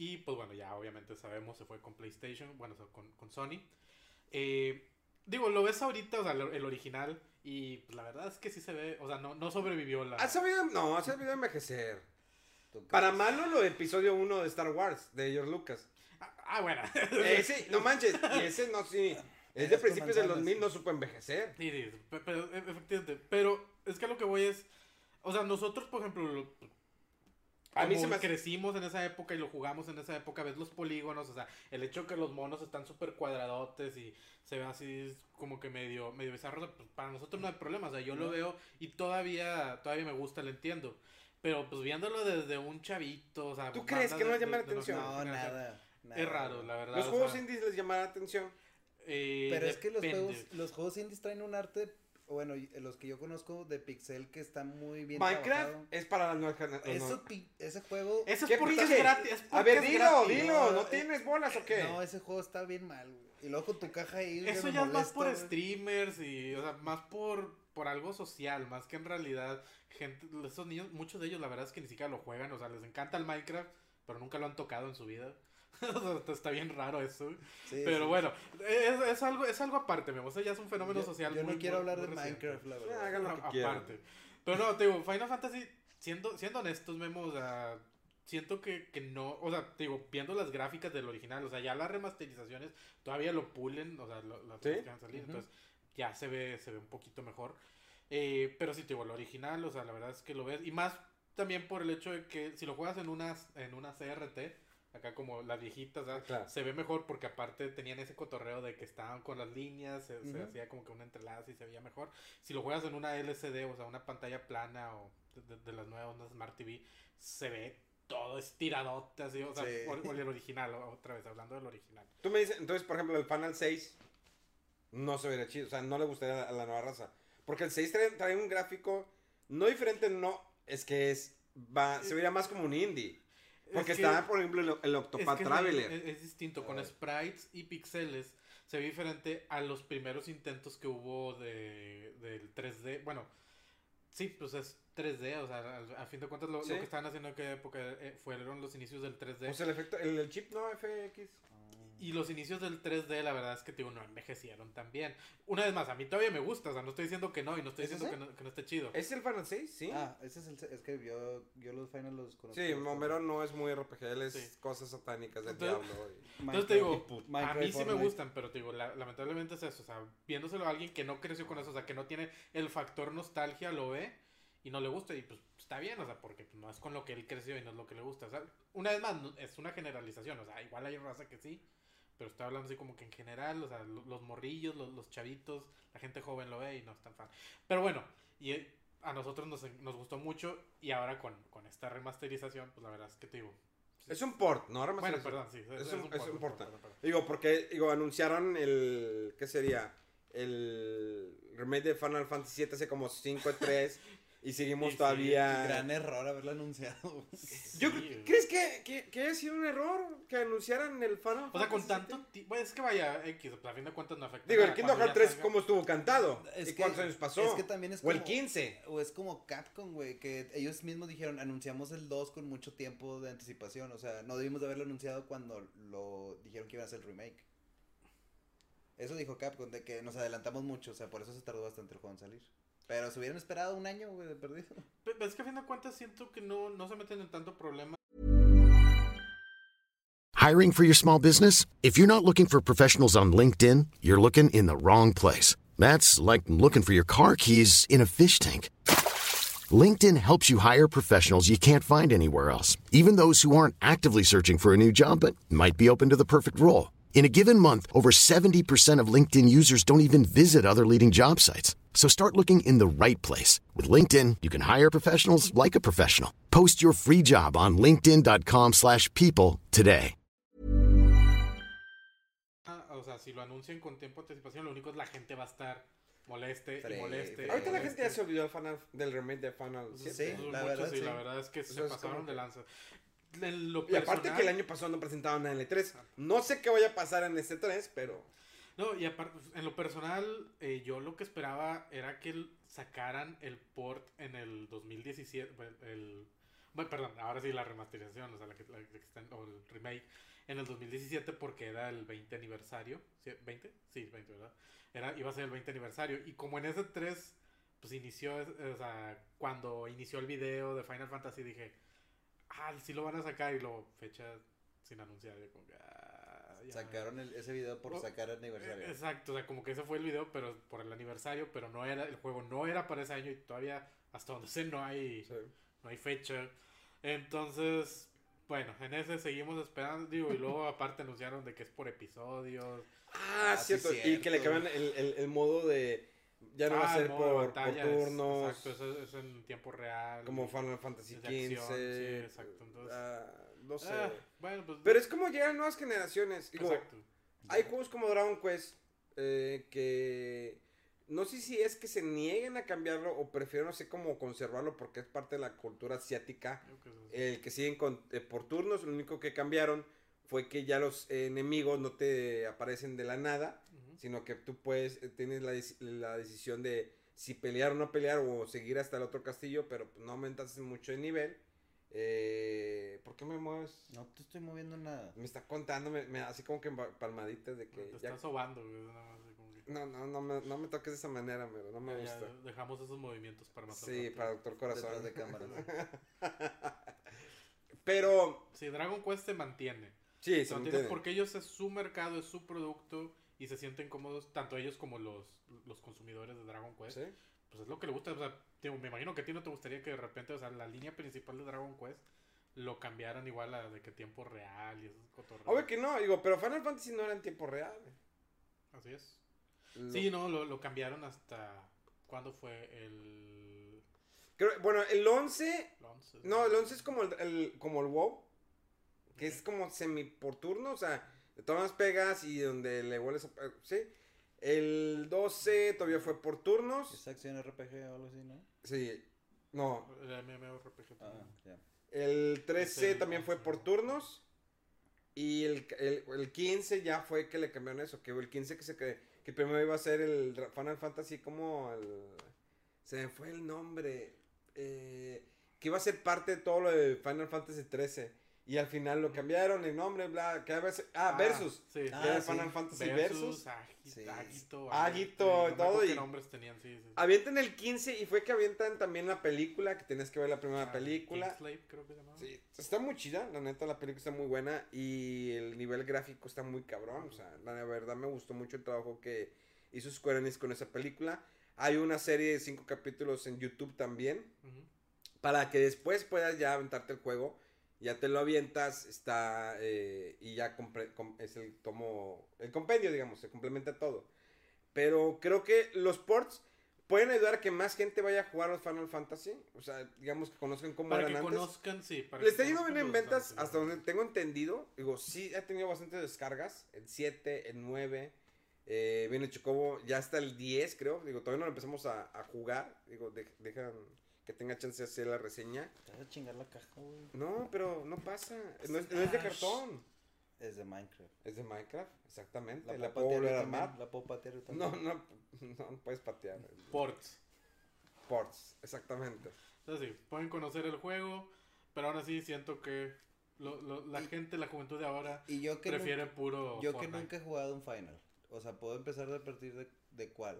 Y pues bueno, ya obviamente sabemos, se fue con PlayStation, bueno, o sea, con, con Sony. Eh, digo, lo ves ahorita, o sea, el, el original, y pues, la verdad es que sí se ve, o sea, no, no sobrevivió la... Ha sabido, no, ha sabido envejecer. ¿Tú qué Para malo lo de episodio 1 de Star Wars, de George Lucas. Ah, ah, bueno. Ese, no manches, y ese no, sí. Es de principios del manzanas. 2000, no supo envejecer. Sí, sí, pe- pero, efectivamente. Pero es que a lo que voy es. O sea, nosotros, por ejemplo, lo- A mí se me crecimos en esa época y lo jugamos en esa época, ves los polígonos, o sea, el hecho que los monos están súper cuadradotes y se ve así como que medio, medio bizarro, pues, para nosotros no hay problema, o sea, yo lo veo y todavía, todavía me gusta, lo entiendo. Pero pues viéndolo desde un chavito, o sea, ¿Tú crees que no de- llama la atención? No, nada. nada. Es raro, la verdad. Los o juegos sea, indies les llamará la atención. eh, Pero es que los juegos, los juegos indies traen un arte, bueno, y- los que yo conozco de Pixel que está muy bien Minecraft trabajado. es para las nuevas generaciones. Eso ese juego... ¿Qué es porque es gratis. es A ver, dilo, gratis. dilo. No, ¿No eh, tienes bolas o qué? No, ese juego está bien mal, güey. Y luego tu caja ahí. Eso ya es más por streamers y, o sea, más por, por algo social, más que en realidad, gente, esos niños, muchos de ellos la verdad es que ni siquiera lo juegan, o sea, les encanta el Minecraft, pero nunca lo han tocado en su vida. O sea, Está bien raro eso. Sí, pero sí. bueno, es, es algo, es algo aparte, me gusta, ya es un fenómeno Yo- social. Yo muy- no quiero muy- hablar muy de reciente. Minecraft, la verdad. quieran. Pero no, te digo, Final Fantasy, siendo, siendo honestos, Memo, o sea, siento que, que no, o sea, te digo, viendo las gráficas del original, o sea, ya las remasterizaciones todavía lo pulen, o sea, lo- las que van a salir, Ujú. entonces ya se ve, se ve un poquito mejor. Eh, pero sí, te digo, el original, o sea, la verdad es que lo ves, y más también por el hecho de que si lo juegas en una, en una CRT, acá como las viejitas, ¿verdad? Ah, claro. se ve mejor porque aparte tenían ese cotorreo de que estaban con las líneas, se, se Ujú. hacía como que un entrelace y se veía mejor. Si lo juegas en una LCD, o sea, una pantalla plana o de, de- las nuevas, una Smart TV, se ve todo estiradote así, o sea, Sí. o, o el original, otra vez, hablando del original. Tú me dices, entonces, por ejemplo, el Final 6 no se vería chido. O sea, no le gustaría a la nueva raza. Porque el 6 trae, trae un gráfico no diferente, no. Es que es. Va, se vería más como un indie. Porque Es que- está, por ejemplo, el, el Es Octopath que es, Traveler. es- es distinto, con Ah. sprites y pixeles se ve diferente a los primeros intentos que hubo de, del 3D. Bueno, sí, pues es 3D, o sea, a, fin de cuentas lo, lo que estaban haciendo en aquella época eh, fueron los inicios del 3D. Pues el efecto, el, el chip, ¿no? FX. Y los inicios del 3D, la verdad es que, digo, no envejecieron tan bien. Una vez más, a mí todavía me gusta, o sea, no estoy diciendo que no, y no estoy ¿Es diciendo que no, que no esté chido. ¿Es el Final 6? Sí. Ah, ese es el. Es que yo, yo los Final los conozco. sí, Momero no es muy RPG, él es Sí. cosas satánicas del Entonces- diablo. y- Entonces te digo, a mí sí me gustan, pero te digo, la- lamentablemente es eso, o sea, viéndoselo a alguien que no creció con eso, o sea, que no tiene el factor nostalgia, lo ve y no le gusta, y pues está bien, o sea, porque pues, no es con lo que él creció y no es lo que le gusta, o sea, una vez más, es una generalización, o sea, igual hay raza que sí, pero estoy hablando así como que en general, o sea, lo- los morrillos, los, los chavitos, la gente joven lo ve y no es tan fan. Pero bueno, y eh, a nosotros nos, nos gustó mucho, y ahora con, con esta remasterización, pues la verdad es que te digo... sí, Es un port, ¿no? Bueno, perdón, sí. Es un, es un port. Digo, porque digo, anunciaron el. ¿Qué sería? el remake de Final Fantasy VII hace como 5 3 y seguimos Y sí, todavía... Gran error haberlo anunciado. Yo, Sí, ¿Crees que, que, que haya sido un error que anunciaran el Final O sea, con tanto. Bueno, es que vaya, X, pues, a fin de cuentas no afecta. Digo, el Kingdom Hearts ya 3, salga. ¿cómo estuvo cantado? Es ¿Y que- cuántos años pasó? Es que también es O el como- 15. O es como Capcom, güey, que ellos mismos dijeron, anunciamos el 2 con mucho tiempo de anticipación. O sea, no debimos de haberlo anunciado cuando lo dijeron que iban a hacer el remake. Eso dijo Capcom, de que nos adelantamos mucho, o sea, por eso se tardó bastante el juego en salir. Pero se hubieran esperado un año, güey, de perdido. Pero Es que a fin de cuentas siento que no, no se meten en tanto problema. Hiring for your small business? If you're not looking for professionals on LinkedIn, you're looking in the wrong place. That's like looking for your car keys in a fish tank. LinkedIn helps you hire professionals you can't find anywhere else, even those who aren't actively searching for a new job but might be open to the perfect role. In a given month, over 70% of LinkedIn users don't even visit other leading job sites. So start looking in the right place. With LinkedIn, you can hire professionals like a professional. Post your free job on linkedin.com/people slash people today. Ah, O sea, si lo anuncian con tiempo de anticipación, lo único es la gente va a estar moleste Fre- y moleste. y Ahorita la gente ya se olvidó del, Final- del remake de Final Pues, 7. Sí, la muchos verdad, sí, sí. la verdad es que se es pasaron de lanza. En lo Y aparte que el año pasado no presentaban nada en L3. No sé qué vaya a pasar en este 3, pero... No, y aparte, en lo personal, eh, yo lo que esperaba era que sacaran el port en el 2017. bueno, El, bueno, perdón, ahora sí la remasterización, o sea, la que, la está en- o el remake en el 2017 porque era el 20 aniversario. ¿sí? ¿20? Sí, 20, ¿verdad? Era, iba a ser el 20 aniversario. Y como en ese 3, pues inició, o sea, cuando inició el video de Final Fantasy dije, ah, sí lo van a sacar y luego fecha sin anunciar. yo como que, ah, ya. Sacaron el- ese video por sacar aniversario. Eh, Exacto, o sea, como que ese fue el video, pero por el aniversario, pero no era, el juego no era para ese año y todavía, hasta donde sé, no hay, no hay fecha. Entonces, bueno, en ese seguimos esperando, digo, y luego aparte anunciaron de que es por episodios. Ah, Ah, sí, cierto. Y que le cambian el, el, el modo de... Ya no va a Ah, ser por, turnos. exacto, eso es en tiempo real. Como Final Fantasy XV. sí, exacto, entonces- ah, no sé. Ah, bueno, pues. Pero es como llegan nuevas generaciones. Digo, exacto. hay juegos como Dragon Quest eh, que no sé si es que se nieguen a cambiarlo o prefieren, no sé cómo conservarlo porque es parte de la cultura asiática. El que siguen con, eh, por turnos, lo único que cambiaron fue que ya los eh, enemigos no te aparecen de la nada. Sino que tú puedes, eh, tienes la, la decisión de si pelear o no pelear o seguir hasta el otro castillo, pero no aumentas mucho de nivel. Eh, ¿Por qué me mueves? No te estoy moviendo nada. Me está contando, me, me- así como que pa- palmaditas de que... Te ya- estás sobando, güey, nada más, así como que- no, no, no me, no me toques de esa manera, pero no me ya gusta. dejamos esos movimientos para más Sí, para Doctor Corazón. De cámaras. pero, Sí, Dragon Quest se mantiene. sí, Se mantiene. porque ellos es su mercado, es su producto y se sienten cómodos, tanto ellos como los, los consumidores de Dragon Quest. Sí. Pues es lo que le gusta. O sea, me imagino que a ti no te gustaría que de repente, o sea, la línea principal de Dragon Quest lo cambiaran igual a de que tiempo real y esos cotorreos. Obvio que no, digo, pero Final Fantasy no era en tiempo real. Así es. Lo- Sí, no, lo, lo cambiaron hasta. ¿Cuándo fue? El. Creo- bueno, el 11. el 11. No, el 11 es como el, el- como el WoW. Que es como semi por turno. O sea, de todas las pegas y donde le vuelves a. Sí. El 12 todavía fue por turnos. Es acción RPG o algo así, ¿no? Sí. No. El MMORPG. Ah, también. ya. El 13 Es el también fue 11. por turnos. Y el, el, el 15 ya fue que le cambiaron eso. Que el 15 que se que, que primero iba a ser el Final Fantasy como el. Se me fue el nombre. eh, que iba a ser parte de todo lo de Final Fantasy 13. Y al final lo cambiaron el nombre, bla. Que a veces, ah, Versus. Sí. que Ah, era sí. Final Fantasy Versus, Versus. Agito, Agito, acuerdo todo, qué y- nombres tenían, sí, sí. sí. Avientan el 15 y fue que avientan también la película. Que tenías que ver la primera Ah, película. Creo que se llamaba. Sí, está muy chida, la neta, la película está muy buena y el nivel gráfico está muy cabrón. O sea, la verdad me gustó mucho el trabajo que hizo Square Enix con esa película. Hay una serie de cinco capítulos en YouTube también para que después puedas ya aventarte el juego. Ya te lo avientas, está eh, y ya es el tomo, el compendio, digamos, se complementa todo. Pero creo que los ports pueden ayudar a que más gente vaya a jugar los Final Fantasy. O sea, digamos que conozcan cómo Para eran que antes. conozcan, sí. Para Le que está yendo bien en ventas, hasta donde tengo entendido. Digo, sí ha tenido bastantes descargas. El 7, el 9. Eh, viene Chocobo ya hasta el 10, creo. Digo, todavía no lo empezamos a, a jugar. Digo, de- dejan que tenga chance de hacer la reseña. Te vas a chingar la caja, güey. No, pero no pasa. No es, no es de cartón. Es de Minecraft. Es de Minecraft, exactamente. La, puedo puedo patear volver a armar. La puedo patear también. no, no, no puedes patear. Ports. Ports, exactamente. Entonces sí, pueden conocer el juego, pero aún así siento que lo- lo- la Y- gente, la juventud de ahora, Y yo que prefiere nunca, puro yo que nunca he jugado un Final. O sea, puedo empezar a partir de, de cuál.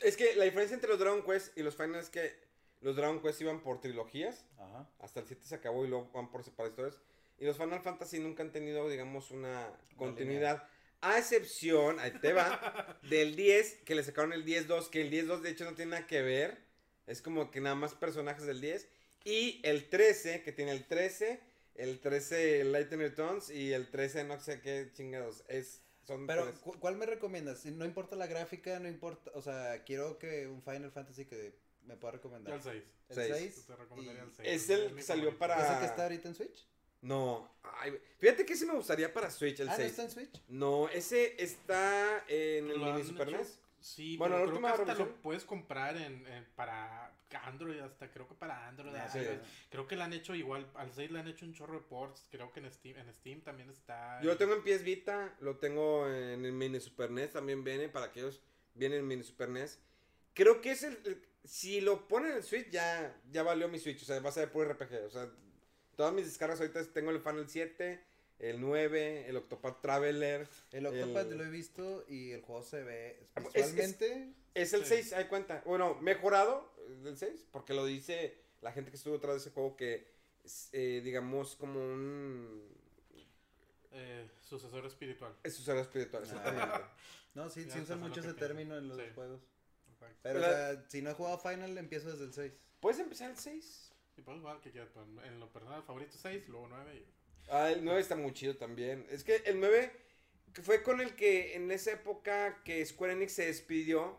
Es que la diferencia entre los Dragon Quest y los Final es que los Dragon Quest iban por trilogías. Ajá. Hasta el 7 se acabó y luego van por separadas historias. Y los Final Fantasy nunca han tenido, digamos, una continuidad. A excepción, ahí te va, del 10, que le sacaron el 10-2, que el 10-2 de hecho no tiene nada que ver. Es como que nada más personajes del 10. Y el 13, que tiene el 13, el 13 Lightning Returns y el 13 no sé qué chingados. Es, son Pero, tres. ¿cu- ¿cuál me recomiendas? No importa la gráfica, no importa. O sea, quiero que un Final Fantasy que me pueda recomendar. El 6. El Seis. 6. Te recomendaría el 6. Es el que salió para- ¿Es el que está ahorita en Switch? No, ay, fíjate que sí me gustaría para Switch el ah, ¿no 6. está en Switch? No, ese está en el ¿Lo mini Super? NES. Sí, Bueno, pero creo que hasta lo puedes comprar en, en- para Android, hasta creo que para Android. Ah, sí. Creo que le han hecho igual, al 6 le han hecho un chorro de ports, creo que en Steam, en Steam también está. Yo lo tengo en PS Vita, lo tengo en el mini Super NES, también viene para aquellos viene en mini Super NES. Creo que es el, el- si lo ponen en Switch ya ya valió mi Switch, o sea, va a ser puro RPG, o sea, todas mis descargas ahorita tengo el Final 7, el 9, el Octopath Traveler, El Octopath El- lo he visto y el juego se ve Ah, es- es- visualmente. es el Sí. 6, hay cuenta. Bueno, mejorado del 6, porque lo dice la gente que estuvo detrás de ese juego que es, eh, digamos como un Eh, sucesor espiritual. es sucesor espiritual, exactamente. No, sí, sí usan mucho ese término en los Sí. juegos. Pero, La- o sea, si no he jugado Final, empiezo desde el 6. ¿Puedes empezar el 6? Y pues igual que quieras, en lo personal favorito 6, luego 9 y... Ah, el 9 está muy chido también. Es que el 9 que fue con el que en esa época que Square Enix se despidió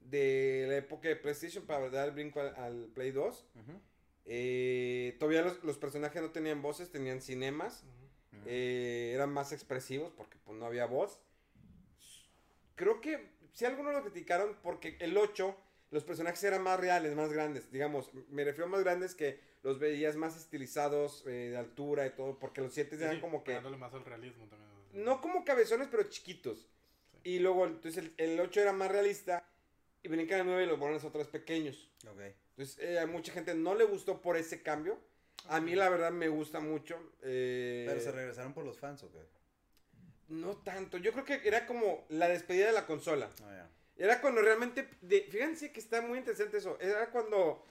de la época de PlayStation para dar el brinco al, al Play 2. eh, todavía los, los personajes no tenían voces, tenían cinemas. eh, eran más expresivos porque pues, no había voz. Creo que si algunos lo criticaron porque el 8 los personajes eran más reales, más grandes. Digamos, me refiero a más grandes que los veías más estilizados, eh, de altura y todo, porque los 7 eran Sí, como que... Dándole más al realismo también. No como cabezones, pero chiquitos. Y luego, entonces el, el 8 era más realista. Y brincan al 9 y los ponen otra vez pequeños. Ok. Entonces eh, a mucha gente no le gustó por ese cambio. A mí la verdad me gusta mucho. eh, Pero se regresaron por los fans, ¿o qué? No tanto. Yo creo que era como la despedida de la consola. Ah. Era cuando realmente... de- fíjense que está muy interesante eso. Era cuando...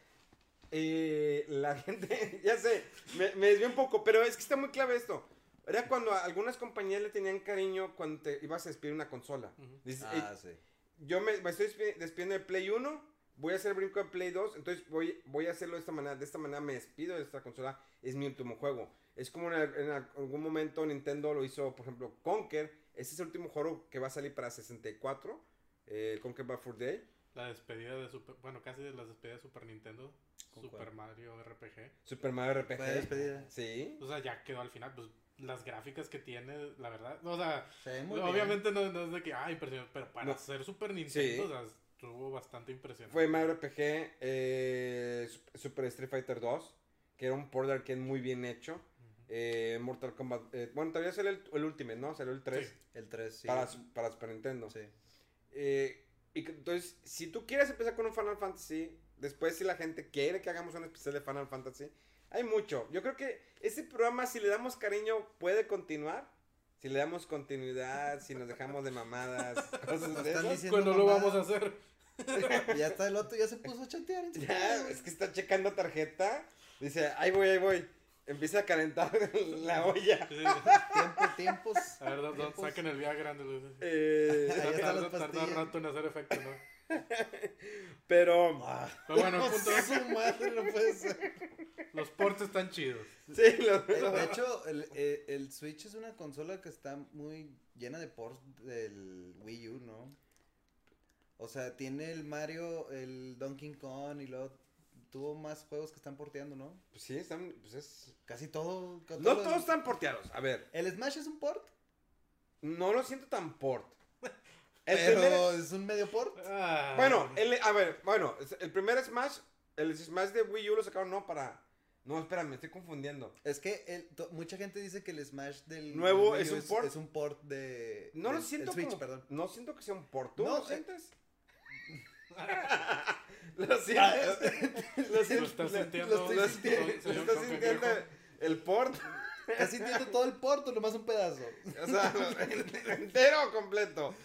eh, la gente... ya sé, me, me desvié un poco. Pero es que está muy clave esto. Era cuando a algunas compañías le tenían cariño cuando te ibas a despedir una consola. Dices, Ah, "Ey, sí. yo me, me estoy despi- despidiendo de Play 1, voy a hacer brinco de Play 2, entonces voy, voy a hacerlo de esta manera, de esta manera me despido de esta consola, es mi último juego. Es como en, en algún momento Nintendo lo hizo, por ejemplo, Conker, ese es el último juego que va a salir para 64, eh, Conker Bad for Day, La despedida de Super... Bueno, casi de la despedida de Super Nintendo. ¿Con Super cuál? Mario RPG. Super Mario RPG. Fue despedida. Sí. O sea, ya quedó al final, pues las gráficas que tiene, la verdad. O sea, bien. obviamente no, no es de que, ah, impresionante, pero para No. ser Super Nintendo, Sí. o sea, estuvo bastante impresionante. Fue Mario RPG, eh, Sup- Super Street Fighter 2, que era un port de arcade muy bien hecho. Eh, Mortal Kombat, eh, bueno, todavía salió el, el Ultimate, ¿no? Salió el 3 Sí. El 3, sí. para, para Super Nintendo. Sí. Eh, y que- entonces, si tú quieres empezar con un Final Fantasy, después si la gente quiere que hagamos un especial de Final Fantasy, hay mucho. Yo creo que este programa, si le damos cariño, puede continuar. Si le damos continuidad, si nos dejamos de mamadas, cosas de esas. Cuando lo vamos a hacer. Ya está el otro, ya se puso a chatear. Ya, es que está checando tarjeta. Dice, ahí voy, ahí voy. Empieza a calentar la olla. Sí, sí. Tiempo, tiempos. A ver, don- don, tiempos. saquen el Viagra. grande. Eh, Ahí Tarda, pastillas. rato en hacer efecto, ¿no? pero, Ah, Pero bueno, el punto es, su madre, no puede ser. los ports están chidos. sí, lo- De de hecho, el, eh, el Switch es una consola que está muy llena de ports del Wii U, ¿no? O sea, tiene el Mario, el Donkey Kong y luego tuvo más juegos que están porteando, ¿no? pues sí, están, pues es... Casi todo. No los- todos están porteados. A ver, ¿El Smash es un port? no lo siento tan port. El pero primer- es un medio port. Ah, Bueno, el, a ver, bueno, el primer Smash, el Smash de Wii U lo sacaron no para... No, espérame, me estoy confundiendo. Es que el- to- mucha gente dice que el Smash del Nuevo es un port. Es un port de. No lo siento Switch, como... perdón. No siento que sea un port. ¿Tú No, lo eh. ¿Lo sientes? ¿Lo ¿Lo sientes? estás lo- sintiendo? lo estoy ¿Lo ¿Estás sintiendo el port? Estás sintiendo todo el port o nomás un pedazo. O sea, entero o completo.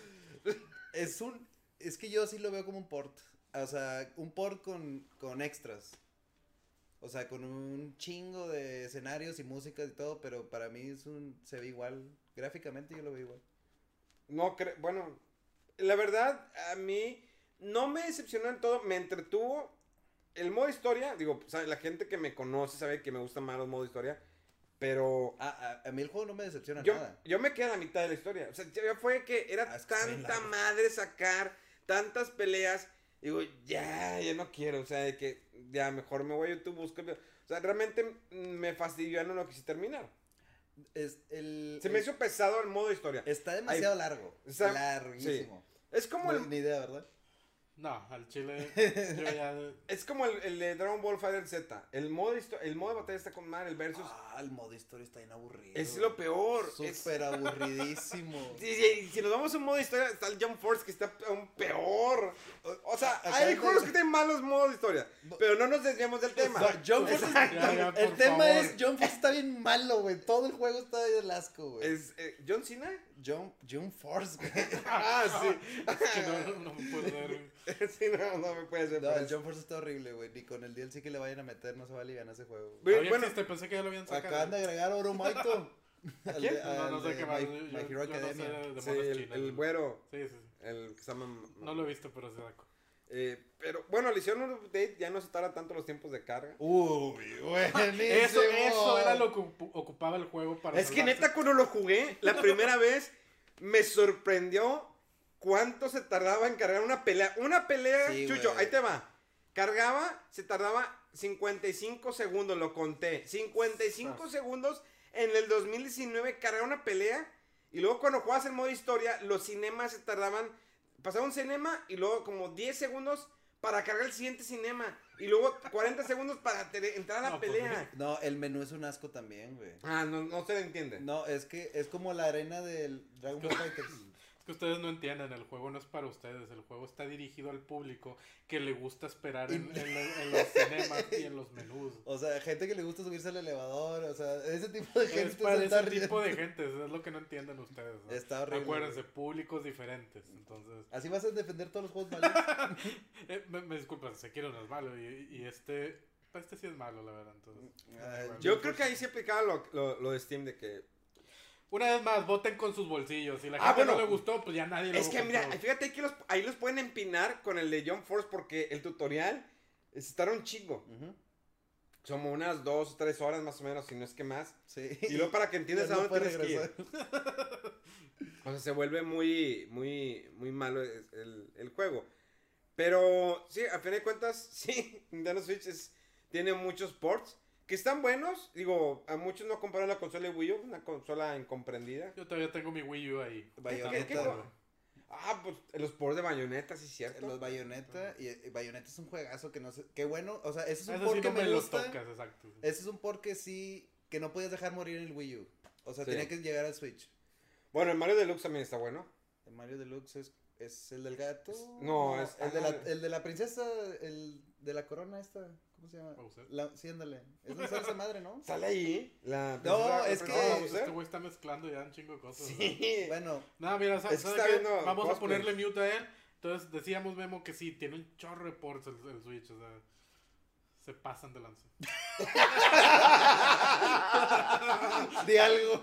Es un. Es que yo sí lo veo como un port. O sea, un port con, con extras. O sea, con un chingo de escenarios y músicas y todo, pero para mí es un. Se ve igual. Gráficamente yo lo veo igual. No creo, bueno, la verdad, a mí no me decepcionó en todo, me entretuvo. El modo historia, digo, sabe, la gente que me conoce sabe que me gustan más los modos historia, pero a, a mí el juego no me decepciona yo, nada. yo me quedé a la mitad de la historia. O sea, ya fue que era Ah, es tanta madre sacar, tantas peleas. Digo, ya, ya no quiero. O sea, de que ya mejor me voy a YouTube, busco. O sea, realmente me fastidió, no lo quise terminar. Es el, Se me hizo pesado el modo historia. Está demasiado largo. Está- larguísimo. Es como No, el, ni idea, ¿verdad? No, al chile. Yo ya. Es como el, el de Dragon Ball Fighter Z. El modo, el modo de batalla está con madre, el versus. Ah, el modo historia está bien aburrido. es lo peor. es- Súper aburridísimo. Sí, sí, si nos vamos a un modo historia, está el Jump Force que está aún peor. O, o sea, Acá hay juegos que tienen malos modos de historia. Pero no nos desviamos del tema. No, Jump Force Ya, está- ya, el tema favor. es Jump Force está bien malo, güey. Todo el juego está de asco, güey. Es eh, John Cena. Jump, Jump Force, güey. Ah, sí. Es que no, no me puedo ver. sí, no, no me puede ser. No, el. Jump Force está horrible, güey. Ni con el DLC que le vayan a meter no se va a aliviar ese juego. Bueno, existe, pensé que ya lo habían sacado. Acaban de agregar Oro Maito. ¿A quién? No, no sé qué más. My, yo- My yo- Hero yo no sé Academia. de sí, el, güero. Sí, sí, sí. El que se llama. No lo he visto, pero se saco. Eh, pero bueno, le hicieron un update, ya no se tarda tanto los tiempos de carga. Uy, buenísimo. Eso, eso era lo que ocu- ocupaba el juego para. Es que neta, cuando lo jugué la primera vez, me sorprendió cuánto se tardaba en cargar una pelea. Una pelea, Sí, Chucho, güey. ahí te va. Cargaba, se tardaba 55 segundos, lo conté. 55 Ah. segundos en el 2019 cargar una pelea. Y luego cuando jugabas en modo historia, los cinemas se tardaban. Pasaba un cinema y luego como 10 segundos para cargar el siguiente cinema. Y luego 40 segundos para entrar a la No, pues, pelea. No, el menú es un asco también, güey. Ah, no, no se le entiende. No, es que es como la arena del Dragon Ball Fighters. Que ustedes no entienden, el juego no es para ustedes, el juego está dirigido al público que le gusta esperar en, en los, en los cinemas y en los menús. O sea, gente que le gusta subirse al elevador, o sea, ese tipo de gente Es para se ese riendo. tipo de gente, eso es lo que no entienden ustedes. ¿no? Está horrible, Acuérdense, públicos diferentes, entonces... Así vas a defender todos los juegos malos. Eh, me, me disculpan, Sekiro no es malo y, y este... Este sí es malo, la verdad, entonces... Bueno. Yo creo que ahí se aplicaba lo, lo, lo de Steam de que... Una vez más, voten con sus bolsillos. Si la Ah, gente bueno. no le gustó, pues ya nadie lo Es que mira, fíjate que los, ahí los pueden empinar con el de John Force porque el tutorial es estar un chingo. Ujú, Como unas dos o tres horas más o menos, si no es que más. Sí. Y luego para que entiendas a no dónde puede tienes que ir. regresar. O sea, se vuelve muy, muy, muy malo el, el- el juego. Pero sí, a fin de cuentas, sí, Nintendo Switch es- tiene muchos ports que están buenos. Digo, a muchos no comparan la consola de Wii U, una consola incomprendida. Yo todavía tengo mi Wii U ahí. Bayonetta. ¿Qué- qué? Ah, pues los ports de Bayonetta, sí, cierto. Los Bayonetta, y y Bayonetta es un juegazo que no sé, qué bueno, o sea, ese es un Eso port sí que no me, me gusta. tocas, exacto. Ese es un port que sí, que no podías dejar morir en el Wii U. O sea, Sí. tenía que llegar al Switch. Bueno, el Mario Deluxe también está bueno. El Mario Deluxe es, es el del gato. No, es- el de, la, ajá. el de la princesa, el de la corona esta, ¿cómo se llama? Bowser. La, sí, ándale. Es donde sale esa madre, ¿no? ¿Sale ahí? La No, es que- No, este güey está mezclando ya un chingo de cosas. Sí. Bueno, No, mira, sa- Es que ¿sabe está qué? viendo Vamos a ponerle mute a él. Entonces decíamos, Memo, que sí, tiene un chorro de ports el, el Switch. O sea, se pasan de lanza. de algo.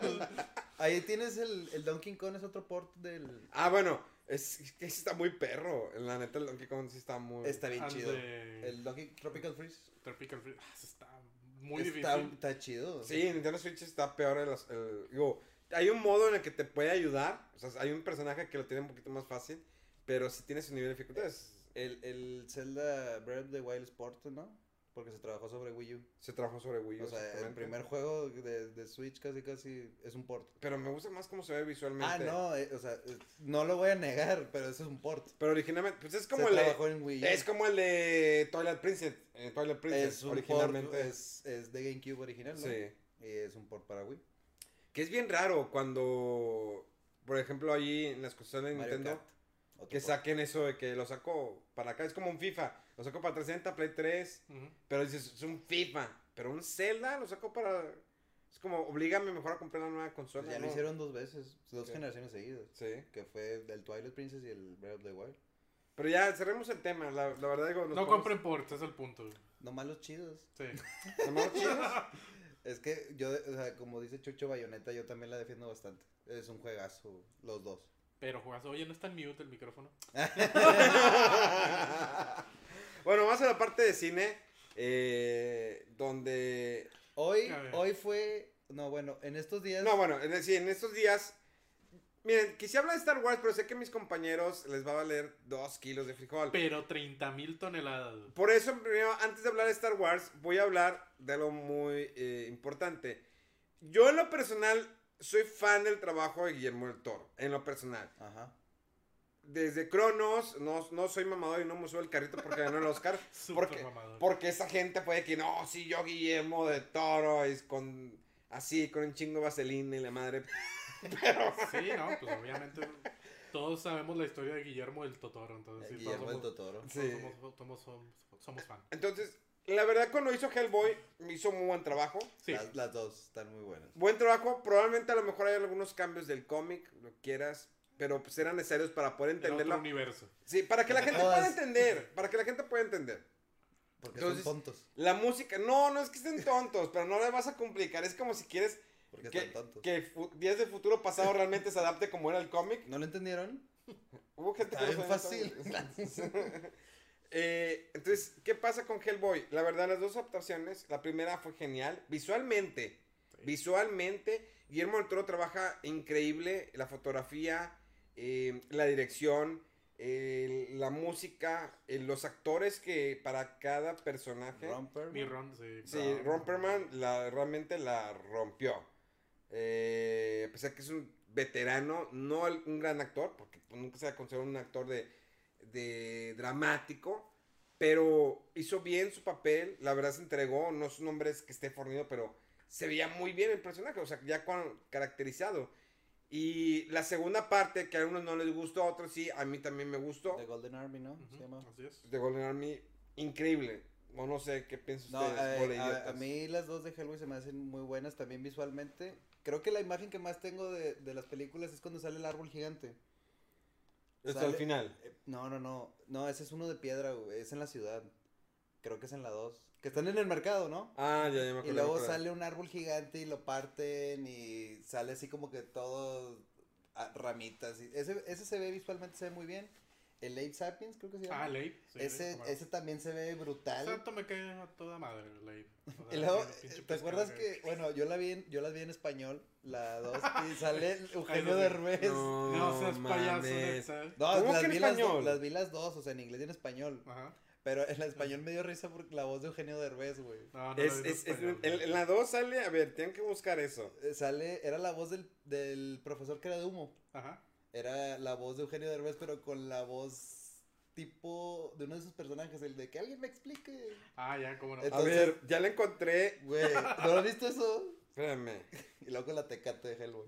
Ahí tienes el, el Donkey Kong, es otro port del... Ah, bueno, es que está muy perro. La neta, el Donkey Kong sí está muy... Está bien chido. de El Donkey Tropical Freeze. Tropical Freeze. Ah, está muy está, difícil. Está chido. Sí, Nintendo Switch está peor. en los- el- digo, hay un modo en el que te puede ayudar. O sea, hay un personaje que lo tiene un poquito más fácil. Pero sí tiene su nivel de dificultades. El, el Zelda Breath of the Wild Sport, ¿no? Porque se trabajó sobre Wii U. Se trabajó sobre Wii U. O sea, el primer juego de, de Switch casi casi es un port. Pero me gusta más cómo se ve visualmente. Ah, no, eh, o sea, eh, no lo voy a negar, pero eso es un port. Pero originalmente, pues es como se el de, trabajó en Wii U. Es como el de Twilight Princess. eh, Twilight Princess, Es un originalmente. port, es, es de GameCube original, ¿no? Sí. Y es un port para Wii. Que es bien raro cuando, por ejemplo, allí en las consolas de Mario Nintendo, Kart, que port. saquen eso de que lo sacó para acá. Es como un FIFA. Lo sacó para 360, Play 3. Ujú. Pero dices, es un FIFA. Pero un Zelda lo sacó para. Es como, oblígame mejor a comprar la nueva consola. Pues ya lo hicieron dos veces, dos Sí. generaciones seguidas. Sí. Que fue el Twilight Princess y el Breath of the Wild. Pero ya, cerremos el tema. La, la verdad, digo. No podemos- compren ports, es el punto. güey. No malos chidos. Sí. Nomás chidos. Es que yo, o sea, como dice Chucho Bayonetta, yo también la defiendo bastante. Es un juegazo, los dos. Pero juegas, oye, no está en mute el micrófono. bueno, vamos a la parte de cine. eh, donde. Hoy, hoy fue, no, bueno, en estos días. No, bueno, es decir, en estos días. Miren, quisiera hablar de Star Wars, pero sé que a mis compañeros les va a valer dos kilos de frijol. Pero 30 mil toneladas. Por eso, primero, antes de hablar de Star Wars, voy a hablar de algo muy eh, importante. Yo, en lo personal, soy fan del trabajo de Guillermo del Toro. En lo personal. Ajá. Desde Cronos, no, no soy mamador y no me subo el carrito porque ganó el Oscar. Porque, mamador. porque esa gente puede que no, sí, yo Guillermo de Toro, es con así, con un chingo de vaselina y la madre. Sí, no, pues obviamente todos sabemos la historia de Guillermo del Totoro. Entonces, sí, Guillermo del Totoro. somos, Sí. somos, somos, somos, somos fan. Entonces, la verdad, cuando hizo Hellboy, me hizo muy buen trabajo. Sí, Las, las dos están muy buenas. Buen trabajo, probablemente a lo mejor hay algunos cambios del cómic, lo quieras, pero pues eran necesarios para poder en otro entenderlo. universo. Sí, para que la gente Todas. pueda entender, para que la gente pueda entender. Porque Entonces, son tontos. La música, no, no es que estén tontos, pero no le vas a complicar, es como si quieres Porque que, están tontos. que Días del Futuro Pasado realmente se adapte como era el cómic. ¿No lo entendieron? Hubo gente Está que bien fácil. Eh, entonces, ¿qué pasa con Hellboy? La verdad, las dos adaptaciones, la primera fue genial, visualmente, visualmente, Guillermo del Toro trabaja increíble, la fotografía, eh, la dirección, eh, la música, eh, los actores que para cada personaje... Romper. Mi Ron, sí. Sí, claro. Romperman la, realmente la rompió. Eh, a pesar que es un veterano, no el- un gran actor, porque nunca se ha considerado un actor de, de dramático, pero hizo bien su papel, la verdad se entregó, no es un hombre que esté fornido, pero se veía muy bien el personaje, o sea, ya cuan- caracterizado. Y la segunda parte, que a algunos no les gustó, a otros sí, a mí también me gustó, The Golden Army, ¿no? Ujú, Se llama. Así es. de Golden Army, increíble. O no sé qué piensan No, ustedes, a, bola a- a idiotas. mí las dos de Hellboy se me hacen muy buenas también visualmente. Creo que la imagen que más tengo de, de las películas es cuando sale el árbol gigante. Hasta Sale- el final. Eh, No, no, no. No, ese es uno de piedra, güey. Es en la ciudad. Creo que es en la 2. Que están en el mercado, ¿no? Ah, ya, ya me acuerdo. Y luego sale un árbol gigante y lo parten y sale así como que todo ah, ramitas. y- ese, ese se ve visualmente, se ve muy bien. El Ape Sapiens, creo que se llama. Ah. Sí, ese, ese también se ve brutal. Exacto, me cae a toda madre. O sea, Y luego, ¿te acuerdas que, bueno, yo la vi en, yo las vi en español, la 2, y sale Eugenio. Derbez. No, No seas payaso, mames. neta. No, ¿Cómo las que en vi las, español? dos, las vi las dos, o sea, en inglés y en español. Ajá. Pero en la español me dio risa porque la voz de Eugenio Derbez, güey. No, no, Es, no, es, es- en, la 2 sale, a ver, tienen que buscar eso. Eh, Sale, era la voz del, del profesor que era de humo. Ajá. Era la voz de Eugenio Derbez, pero con la voz tipo de uno de sus personajes, el de que alguien me explique. Ah, ya, cómo no. A Entonces- ver, ya la encontré. Güey, ¿no lo has visto eso? Espérame. Y luego con la tecate de Hellboy.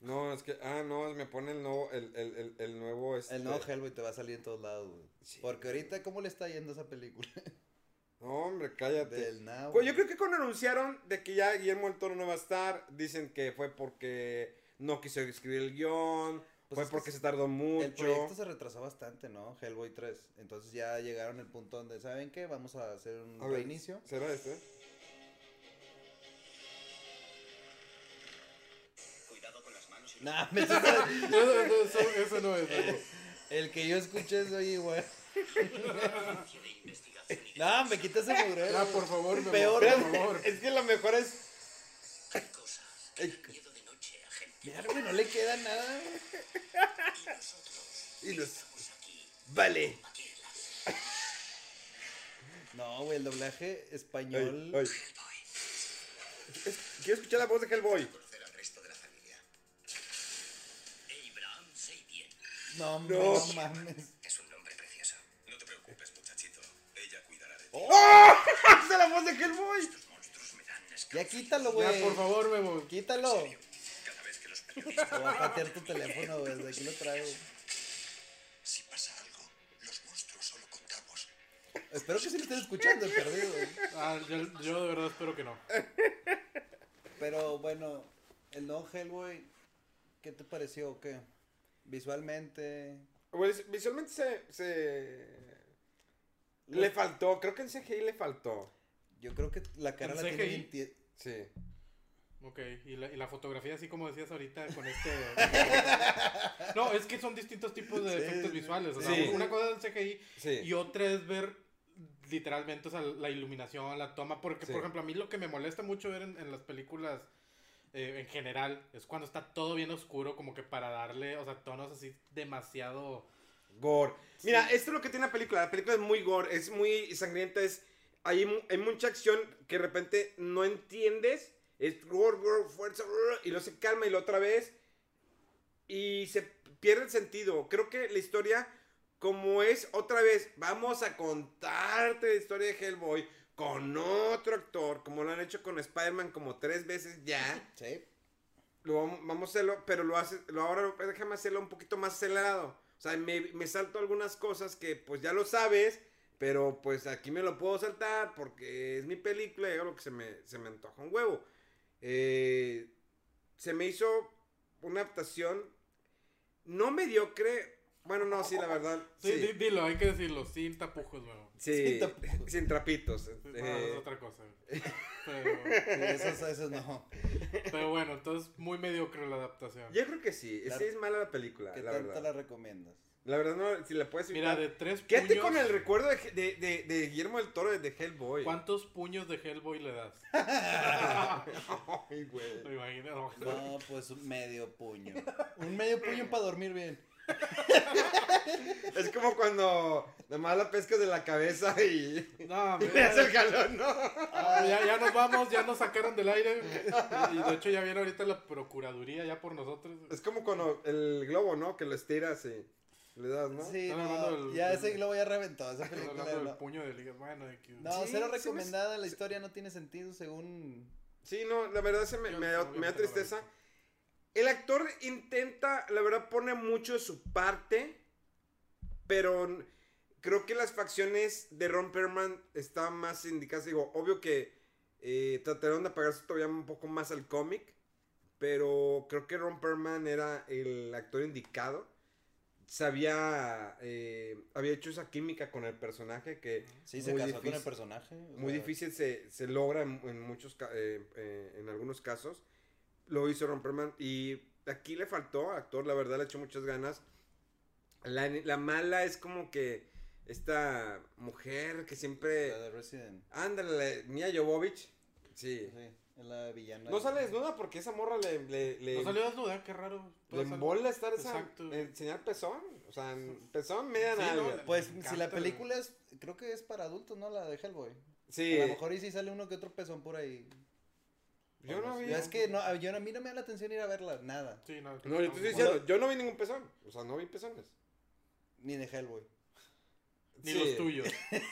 No, es que, ah, no, me pone el nuevo, el, el, el, el nuevo, este. El nuevo Hellboy te va a salir en todos lados, güey. Sí. Porque ahorita, ¿cómo le está yendo esa película? No, hombre, cállate. Del Now. Pues yo creo que cuando anunciaron de que ya Guillermo del Toro no va a estar, dicen que fue porque no quiso escribir el guion, Pues fue porque se tardó El mucho. proyecto se retrasó bastante, ¿no? Hellboy 3. Entonces ya llegaron al punto donde, ¿saben qué? Vamos a hacer un A ver, reinicio. ¿Será este? Nah, me No, no, no, eso, eso no es. no. El que yo escuché es oye, güey. No, me quita ese mugrero. Ah, por favor, Memo, Peor, por favor. Es que lo mejor es. Mira, güey, no le queda nada. Y los... Vale. No, güey, el doblaje español. Ay, ay. Es- quiero escuchar la voz de Hellboy. No, No. no mames. Es un nombre precioso. No te preocupes, muchachito. Ella cuidará de ti. ¡Oh! ¡Esa es la voz de Hellboy! Los monstruos me dan Ya quítalo, Ya, güey. por favor, Memo. Quítalo. Cada vez que los periodistas... Te voy a patear tu teléfono, güey. Desde aquí lo traigo. si pasa algo, los monstruos solo contamos. Espero que sí lo estén escuchando, el perdido. Ah, yo, yo de verdad espero que no. Pero bueno, el nuevo Hellboy, ¿qué te pareció o qué? Visualmente. Pues, visualmente se, se... Le faltó, creo que en CGI le faltó. Yo creo que la cara ¿En la tiene CGI? bien tie- Sí. Ok, y la, y la fotografía, así como decías ahorita, con este... no, es que son distintos tipos de Sí, efectos visuales. O sea, sí. una cosa es el CGI Sí. y otra es ver literalmente o sea, la iluminación, la toma. Porque, Sí. por ejemplo, a mí lo que me molesta mucho ver en, en las películas eh, en general es cuando está todo bien oscuro, como que para darle, o sea, tonos así demasiado... Gore. Mira, esto es lo que tiene la película. La película es muy gore, es muy sangrienta, es... Hay, hay mucha acción que de repente no entiendes. Es gore, gore, fuerza, y luego se calma y la otra vez. Y se pierde el sentido. Creo que la historia, como es otra vez, vamos a contarte la historia de Hellboy con otro actor, como lo han hecho con Spider-Man como tres veces ya. Sí. Lo vamos, vamos a hacerlo, pero lo hace, lo ahora déjame hacerlo un poquito más acelerado. O sea, me, me salto algunas cosas que pues ya lo sabes, pero pues aquí me lo puedo saltar porque es mi película y lo que se me, se me antoja un huevo. Eh, se me hizo una adaptación no mediocre. Bueno, no, sí, la verdad. Sí, Sí, di- dilo, hay que decirlo, sin tapujos, weón. sí, Sin tapujos. sin trapitos. Eh, es otra cosa. Pero, Sí, esos, esos no. pero bueno, entonces muy mediocre la adaptación. yo creo que sí. La- Sí es mala la película, ¿Qué la tanto verdad. la recomiendas? La verdad, no, si la puedes Mira, de tres Quédate puños, con el recuerdo de, de, de, de Guillermo del Toro de Hellboy. ¿cuántos puños de Hellboy le das? Ay, güey. Me imagino. No, pues un medio puño. Un medio puño para dormir bien. Es como cuando nomás la pescas de la cabeza y, No, y le hace el jalón, ¿no? Ah, ya, ya nos vamos, ya nos sacaron del aire. Y de hecho ya viene ahorita la procuraduría ya por nosotros. Es como cuando el globo, ¿no? Que lo estiras y le das, ¿no? Sí, no, del- ya del- ese globo ya reventó. Esa película hablando del no. puño de ligas. Bueno, de que- No, Sí, cero sí me- recomendada. La historia no tiene sentido según. Sí, no, la verdad se me, me, me da tristeza. El actor intenta, la verdad, pone mucho de su parte, pero creo que las facciones de Ron Perlman están más indicadas. Digo, obvio que eh, trataron de apagarse todavía un poco más al cómic, pero creo que Ron Perlman era el actor indicado. Sabía, eh, había hecho esa química con el personaje que Sí, se muy casó con el difícil- personaje. muy sea, difícil se, se logra en, en muchos eh, en algunos casos lo hizo Ron Perlman y aquí le faltó actor la verdad le echó muchas ganas la, la mala es como que esta mujer que siempre La de Resident. ándale Mia Jovovich sí Sí, es la villana. no sale desnuda porque esa morra le le, le, No salió desnuda, qué raro. le embola estar esa Exacto. enseñar pezón o sea pezón media Sí, no, Pues Me si la película es. Creo que es para adultos, ¿no? La de Hellboy. sí A lo mejor y sí sale uno que otro pezón por ahí. Yo no vi Es que no, a- yo, a mí no me da la atención ir a verla, nada. Sí, no, no yo te estoy no, diciendo yo no vi ningún pezón o sea no vi pezones Ni de Hellboy. Ni Sí. los tuyos.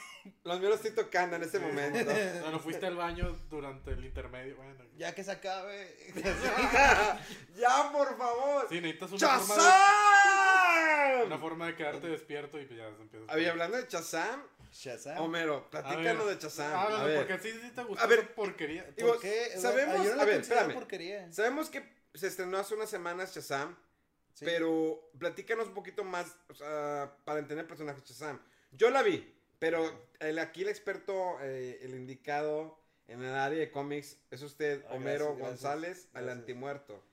Los míos los estoy tocando en este momento. No, no fuiste al baño durante el intermedio. Bueno, Ya que se acabe. ¡Ya, por favor! sí, necesitas una forma, de, ¡Chazam! una forma de quedarte despierto y pues ya se empieza. Había hablando de Chazam, Shazam. Homero, platícanos de Chazam. A ver, porque así sí te gustó A ver, porquería. ¿Por digo, qué? sabemos- Yo no la a ver, espérame. porquería. sabemos que se estrenó hace unas semanas Chazam, Sí. pero platícanos un poquito más, o sea, para entender el personaje de Chazam. Yo la vi, pero el, aquí el experto, eh, el indicado en el área de cómics es usted, Ah, Homero gracias, gracias, González, al gracias. antimuerto.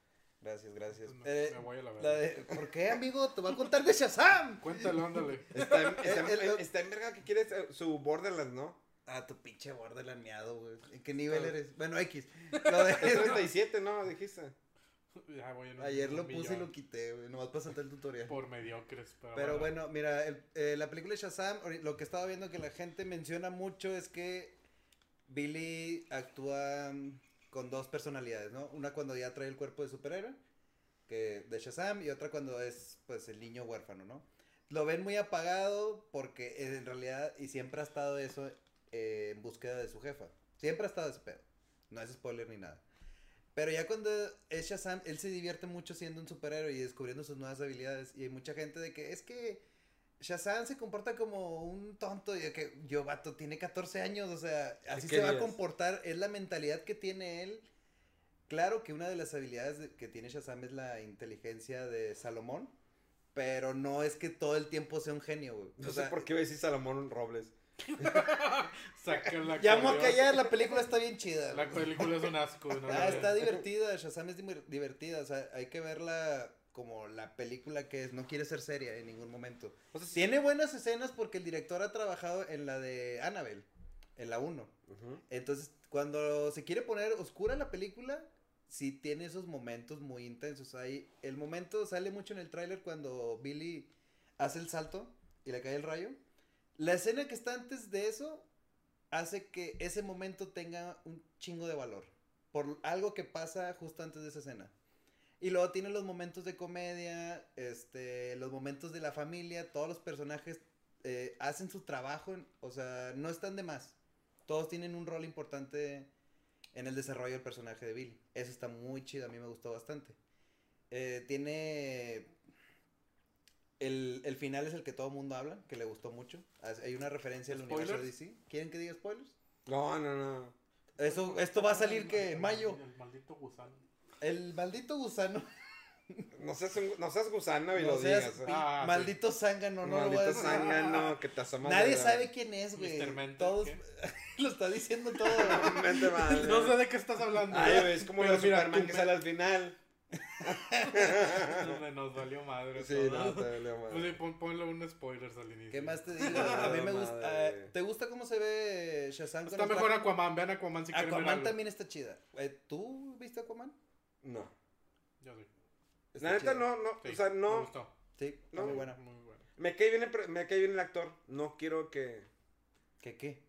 Gracias, gracias. Pues me- Eh, me voy a la de- ¿Por qué, amigo? Te voy a contar de Shazam. Cuéntalo, ándale. Está en, está en- El- el- está en verga que quiere su Borderlands, ¿no? Ah, tu pinche borderland miado, güey. ¿En qué nivel eres? Bueno, X. Lo de... Es 37, ¿no? Dijiste. Ya voy en un- Ayer un lo puse y lo quité, güey. Nomás para saltar el tutorial. Por mediocres. Pero, Pero bueno, mira, el- eh, la película de Shazam, lo que estaba viendo que la gente menciona mucho es que Billy actúa mm, con dos personalidades, ¿no? Una cuando ya trae el cuerpo de superhéroe, que de Shazam, y otra cuando es, pues, el niño huérfano, ¿no? Lo ven muy apagado porque eh, en realidad, y siempre ha estado eso eh, en búsqueda de su jefa. Siempre ha estado ese pedo. No es spoiler ni nada. Pero ya cuando es Shazam, él se divierte mucho siendo un superhéroe y descubriendo sus nuevas habilidades. Y hay mucha gente de que es que Shazam se comporta como un tonto. Y de que yo, vato, tiene 14 años. O sea, así se va a comportar. Es la mentalidad que tiene él. Claro que una de las habilidades de- que tiene Shazam es la inteligencia de Salomón. Pero no es que todo el tiempo sea un genio, güey. No O sé sea, por qué voy a decir Salomón Robles. La Ya mo' acordeón. callar, la película está bien chida. La película es un asco. ¿no? Ah, está divertida, Shazam es diver- divertida, o sea, hay que verla como la película que es, no quiere ser seria en ningún momento. O sea, Tiene buenas escenas porque el director ha trabajado en la de Annabelle, en la 1. Ujú. Entonces, cuando se quiere poner oscura la película, sí tiene esos momentos muy intensos. Ahí, el momento sale mucho en el tráiler cuando Billy hace el salto y le cae el rayo. La escena que está antes de eso hace que ese momento tenga un chingo de valor. Por algo que pasa justo antes de esa escena. Y luego tiene los momentos de comedia, este, los momentos de la familia, todos los personajes eh, hacen su trabajo, en- o sea, no están de más. Todos tienen un rol importante en el desarrollo del personaje de Billy. Eso está muy chido, a mí me gustó bastante. Eh, tiene... El, el final es el que todo el mundo habla, que le gustó mucho. Hay una referencia al universo de. DC. ¿Quieren que diga spoilers? No, no, no. Eso, esto va a salir que en mayo. El maldito gusano. El maldito gusano. No seas, un- no seas gusano y no lo seas digas. Ah, sí. maldito zángano, no lo voy a Maldito zángano que te asomas Nadie sabe quién es, güey. Todos ¿qué? lo está diciendo todo. Mente madre. No sé de qué estás hablando. Ay, güey, es como mira, Superman que me- sale al final. Donde nos valió madre. Sí, todo. no, te valió madre. Pues sí, pon, ponle un spoilers al inicio. ¿Qué más te digo? A mí me gusta. Ah, ¿Te gusta cómo se ve Shazam? Está el mejor? Aquaman. Vean Aquaman si quieren ver Aquaman también está chida. Eh, ¿Tú viste Aquaman? No. Yo sí. Está La neta, no, no. Sí, o sea, Me no. gustó. Sí, No. muy buena. Muy bueno. Me cae bien el, me cae bien el actor. No quiero que, ¿Qué qué?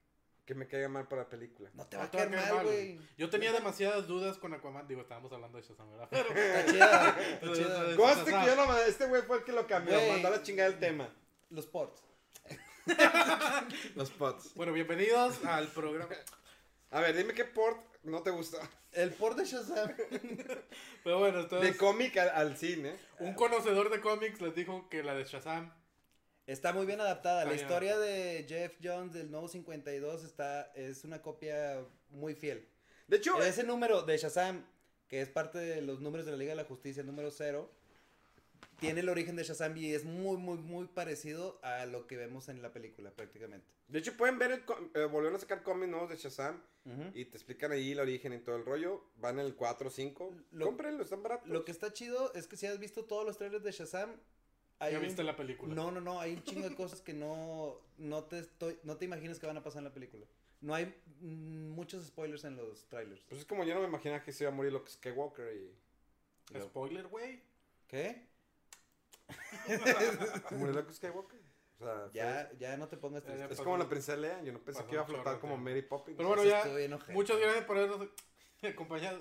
que me caiga mal para la película. No te va No a te va a caer mal, güey. Yo tenía demasiadas dudas con Aquaman. Digo, estábamos hablando de Shazam, ¿verdad? Pero... Está chida, está chida. Sea, que yo lo Este güey fue el que lo cambió. Mandó a la chingada el tema. Los ports. Los pots. Bueno, bienvenidos al programa. A ver, dime qué port no te gustó. El port de Shazam. Pero bueno, entonces, De cómic al, al cine. un conocedor de cómics les dijo que la de Shazam Está muy bien adaptada. Está La bien historia de Jeff Jones del nuevo 52 está, es una copia muy fiel. De hecho, Ese número de Shazam, que es parte de los números de la Liga de la Justicia, el número 0, tiene el origen de Shazam y es muy, muy, muy parecido a lo que vemos en la película prácticamente. de hecho pueden ver, el, eh, volvieron a sacar cómics nuevos de Shazam. Y te explican ahí el origen y todo el rollo. Van en el 4 o 5. Lo- Cómprenlo, están baratos. Lo que está chido es que si has visto todos los trailers de Shazam, hay ya un- viste la película. No, no, no, hay un chingo de cosas que no, no, te estoy, no te imaginas que van a pasar en la película. No hay mm, muchos spoilers en los trailers. Pues es como yo no me imaginaba que se iba a morir Luke Skywalker y... Spoiler, güey. ¿Qué? ¿Se murió Luke Skywalker? O sea, Ya, ya no te pongas triste. es como la princesa Leia. Yo no pensé Pasó que iba a flotar como. Mary Poppins. Pero bueno, ya. Muchas gracias por habernos acompañado.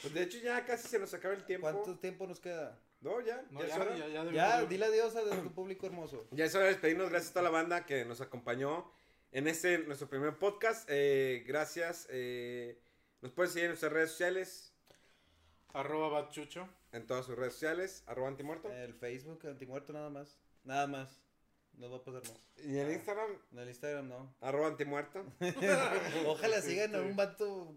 Pues de hecho ya casi se nos acaba el tiempo. ¿Cuánto tiempo nos queda? No, ya. No, ya, ya, ya, ya dile adiós a tu público hermoso. Ya es hora de despedirnos. Gracias a toda la banda que nos acompañó en este, nuestro primer podcast. Eh, gracias. eh, nos pueden seguir en nuestras redes sociales. Arroba Batchucho. En todas sus redes sociales. Arroba antimuerto. El Facebook, antimuerto nada más. Nada más. No va a pasar más. Y en Instagram. En el Instagram no. Arroba antimuerto. Ojalá sigan a un vato.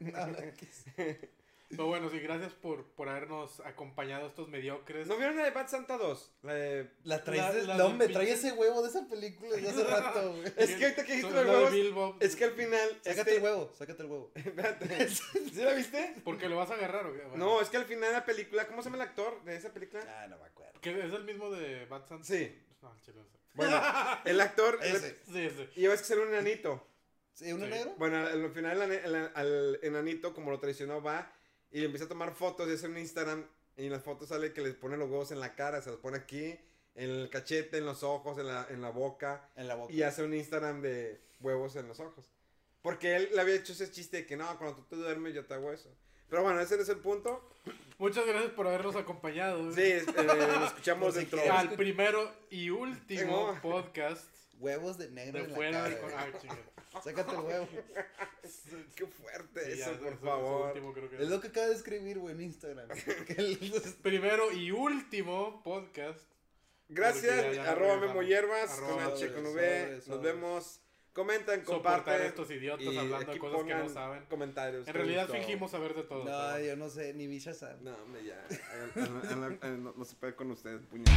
No, no, que- Pero bueno, sí, gracias por, por habernos acompañado estos mediocres. ¿No vieron la de Bad Santa 2? La de... La traes La- de- la no, me trae ese huevo de esa película desde hace rato, güey. Es que ahorita que dijiste huevos... Bilbo. Es que al final... Sácate este- el huevo, sácate el huevo. Espérate. ¿Sí la viste? Porque lo vas a agarrar, ¿o qué? Bueno, No, es que al final de la película... ¿Cómo se llama el actor de esa película? Ah, no me acuerdo. Que es el mismo de Bad Santa. Sí. No, al chile no sé. Bueno, el actor... Ese. Sí, sí. Y ves que ser un enanito. ¿Sí, uno Sí. negro? Bueno, al al final el, el- enanito, como lo traicionó, va y le empieza a tomar fotos y hace un Instagram y en las fotos sale que les pone los huevos en la cara, se los pone aquí, en el cachete, en los ojos, en la, en la boca. En la boca. Y hace un Instagram de huevos en los ojos. Porque él le había hecho ese chiste de que no, cuando tú te duermes yo te hago eso. Pero bueno, ese no es el punto. Muchas gracias por habernos acompañado. Sí, eh, lo escuchamos dentro. Al primero y último podcast Huevos de negro de en la fuera cara, del... Sácate el huevo. Qué fuerte Sí, ya, eso, por favor. último creo que- Es lo que acaba de escribir, güey, en Instagram. Primero y último podcast. Gracias, Porque ya- ya arroba. Memo Hierbas, con H, con V. Nos vemos. Comentan, Soportar compartan. a estos idiotas y hablando de cosas que no saben. Comentarios. En ¿qué realidad gustó? fingimos saber de todo. No, pero- yo no sé, ni Misha sabe. No, hombre, ya. No, no se puede con ustedes, puñetas.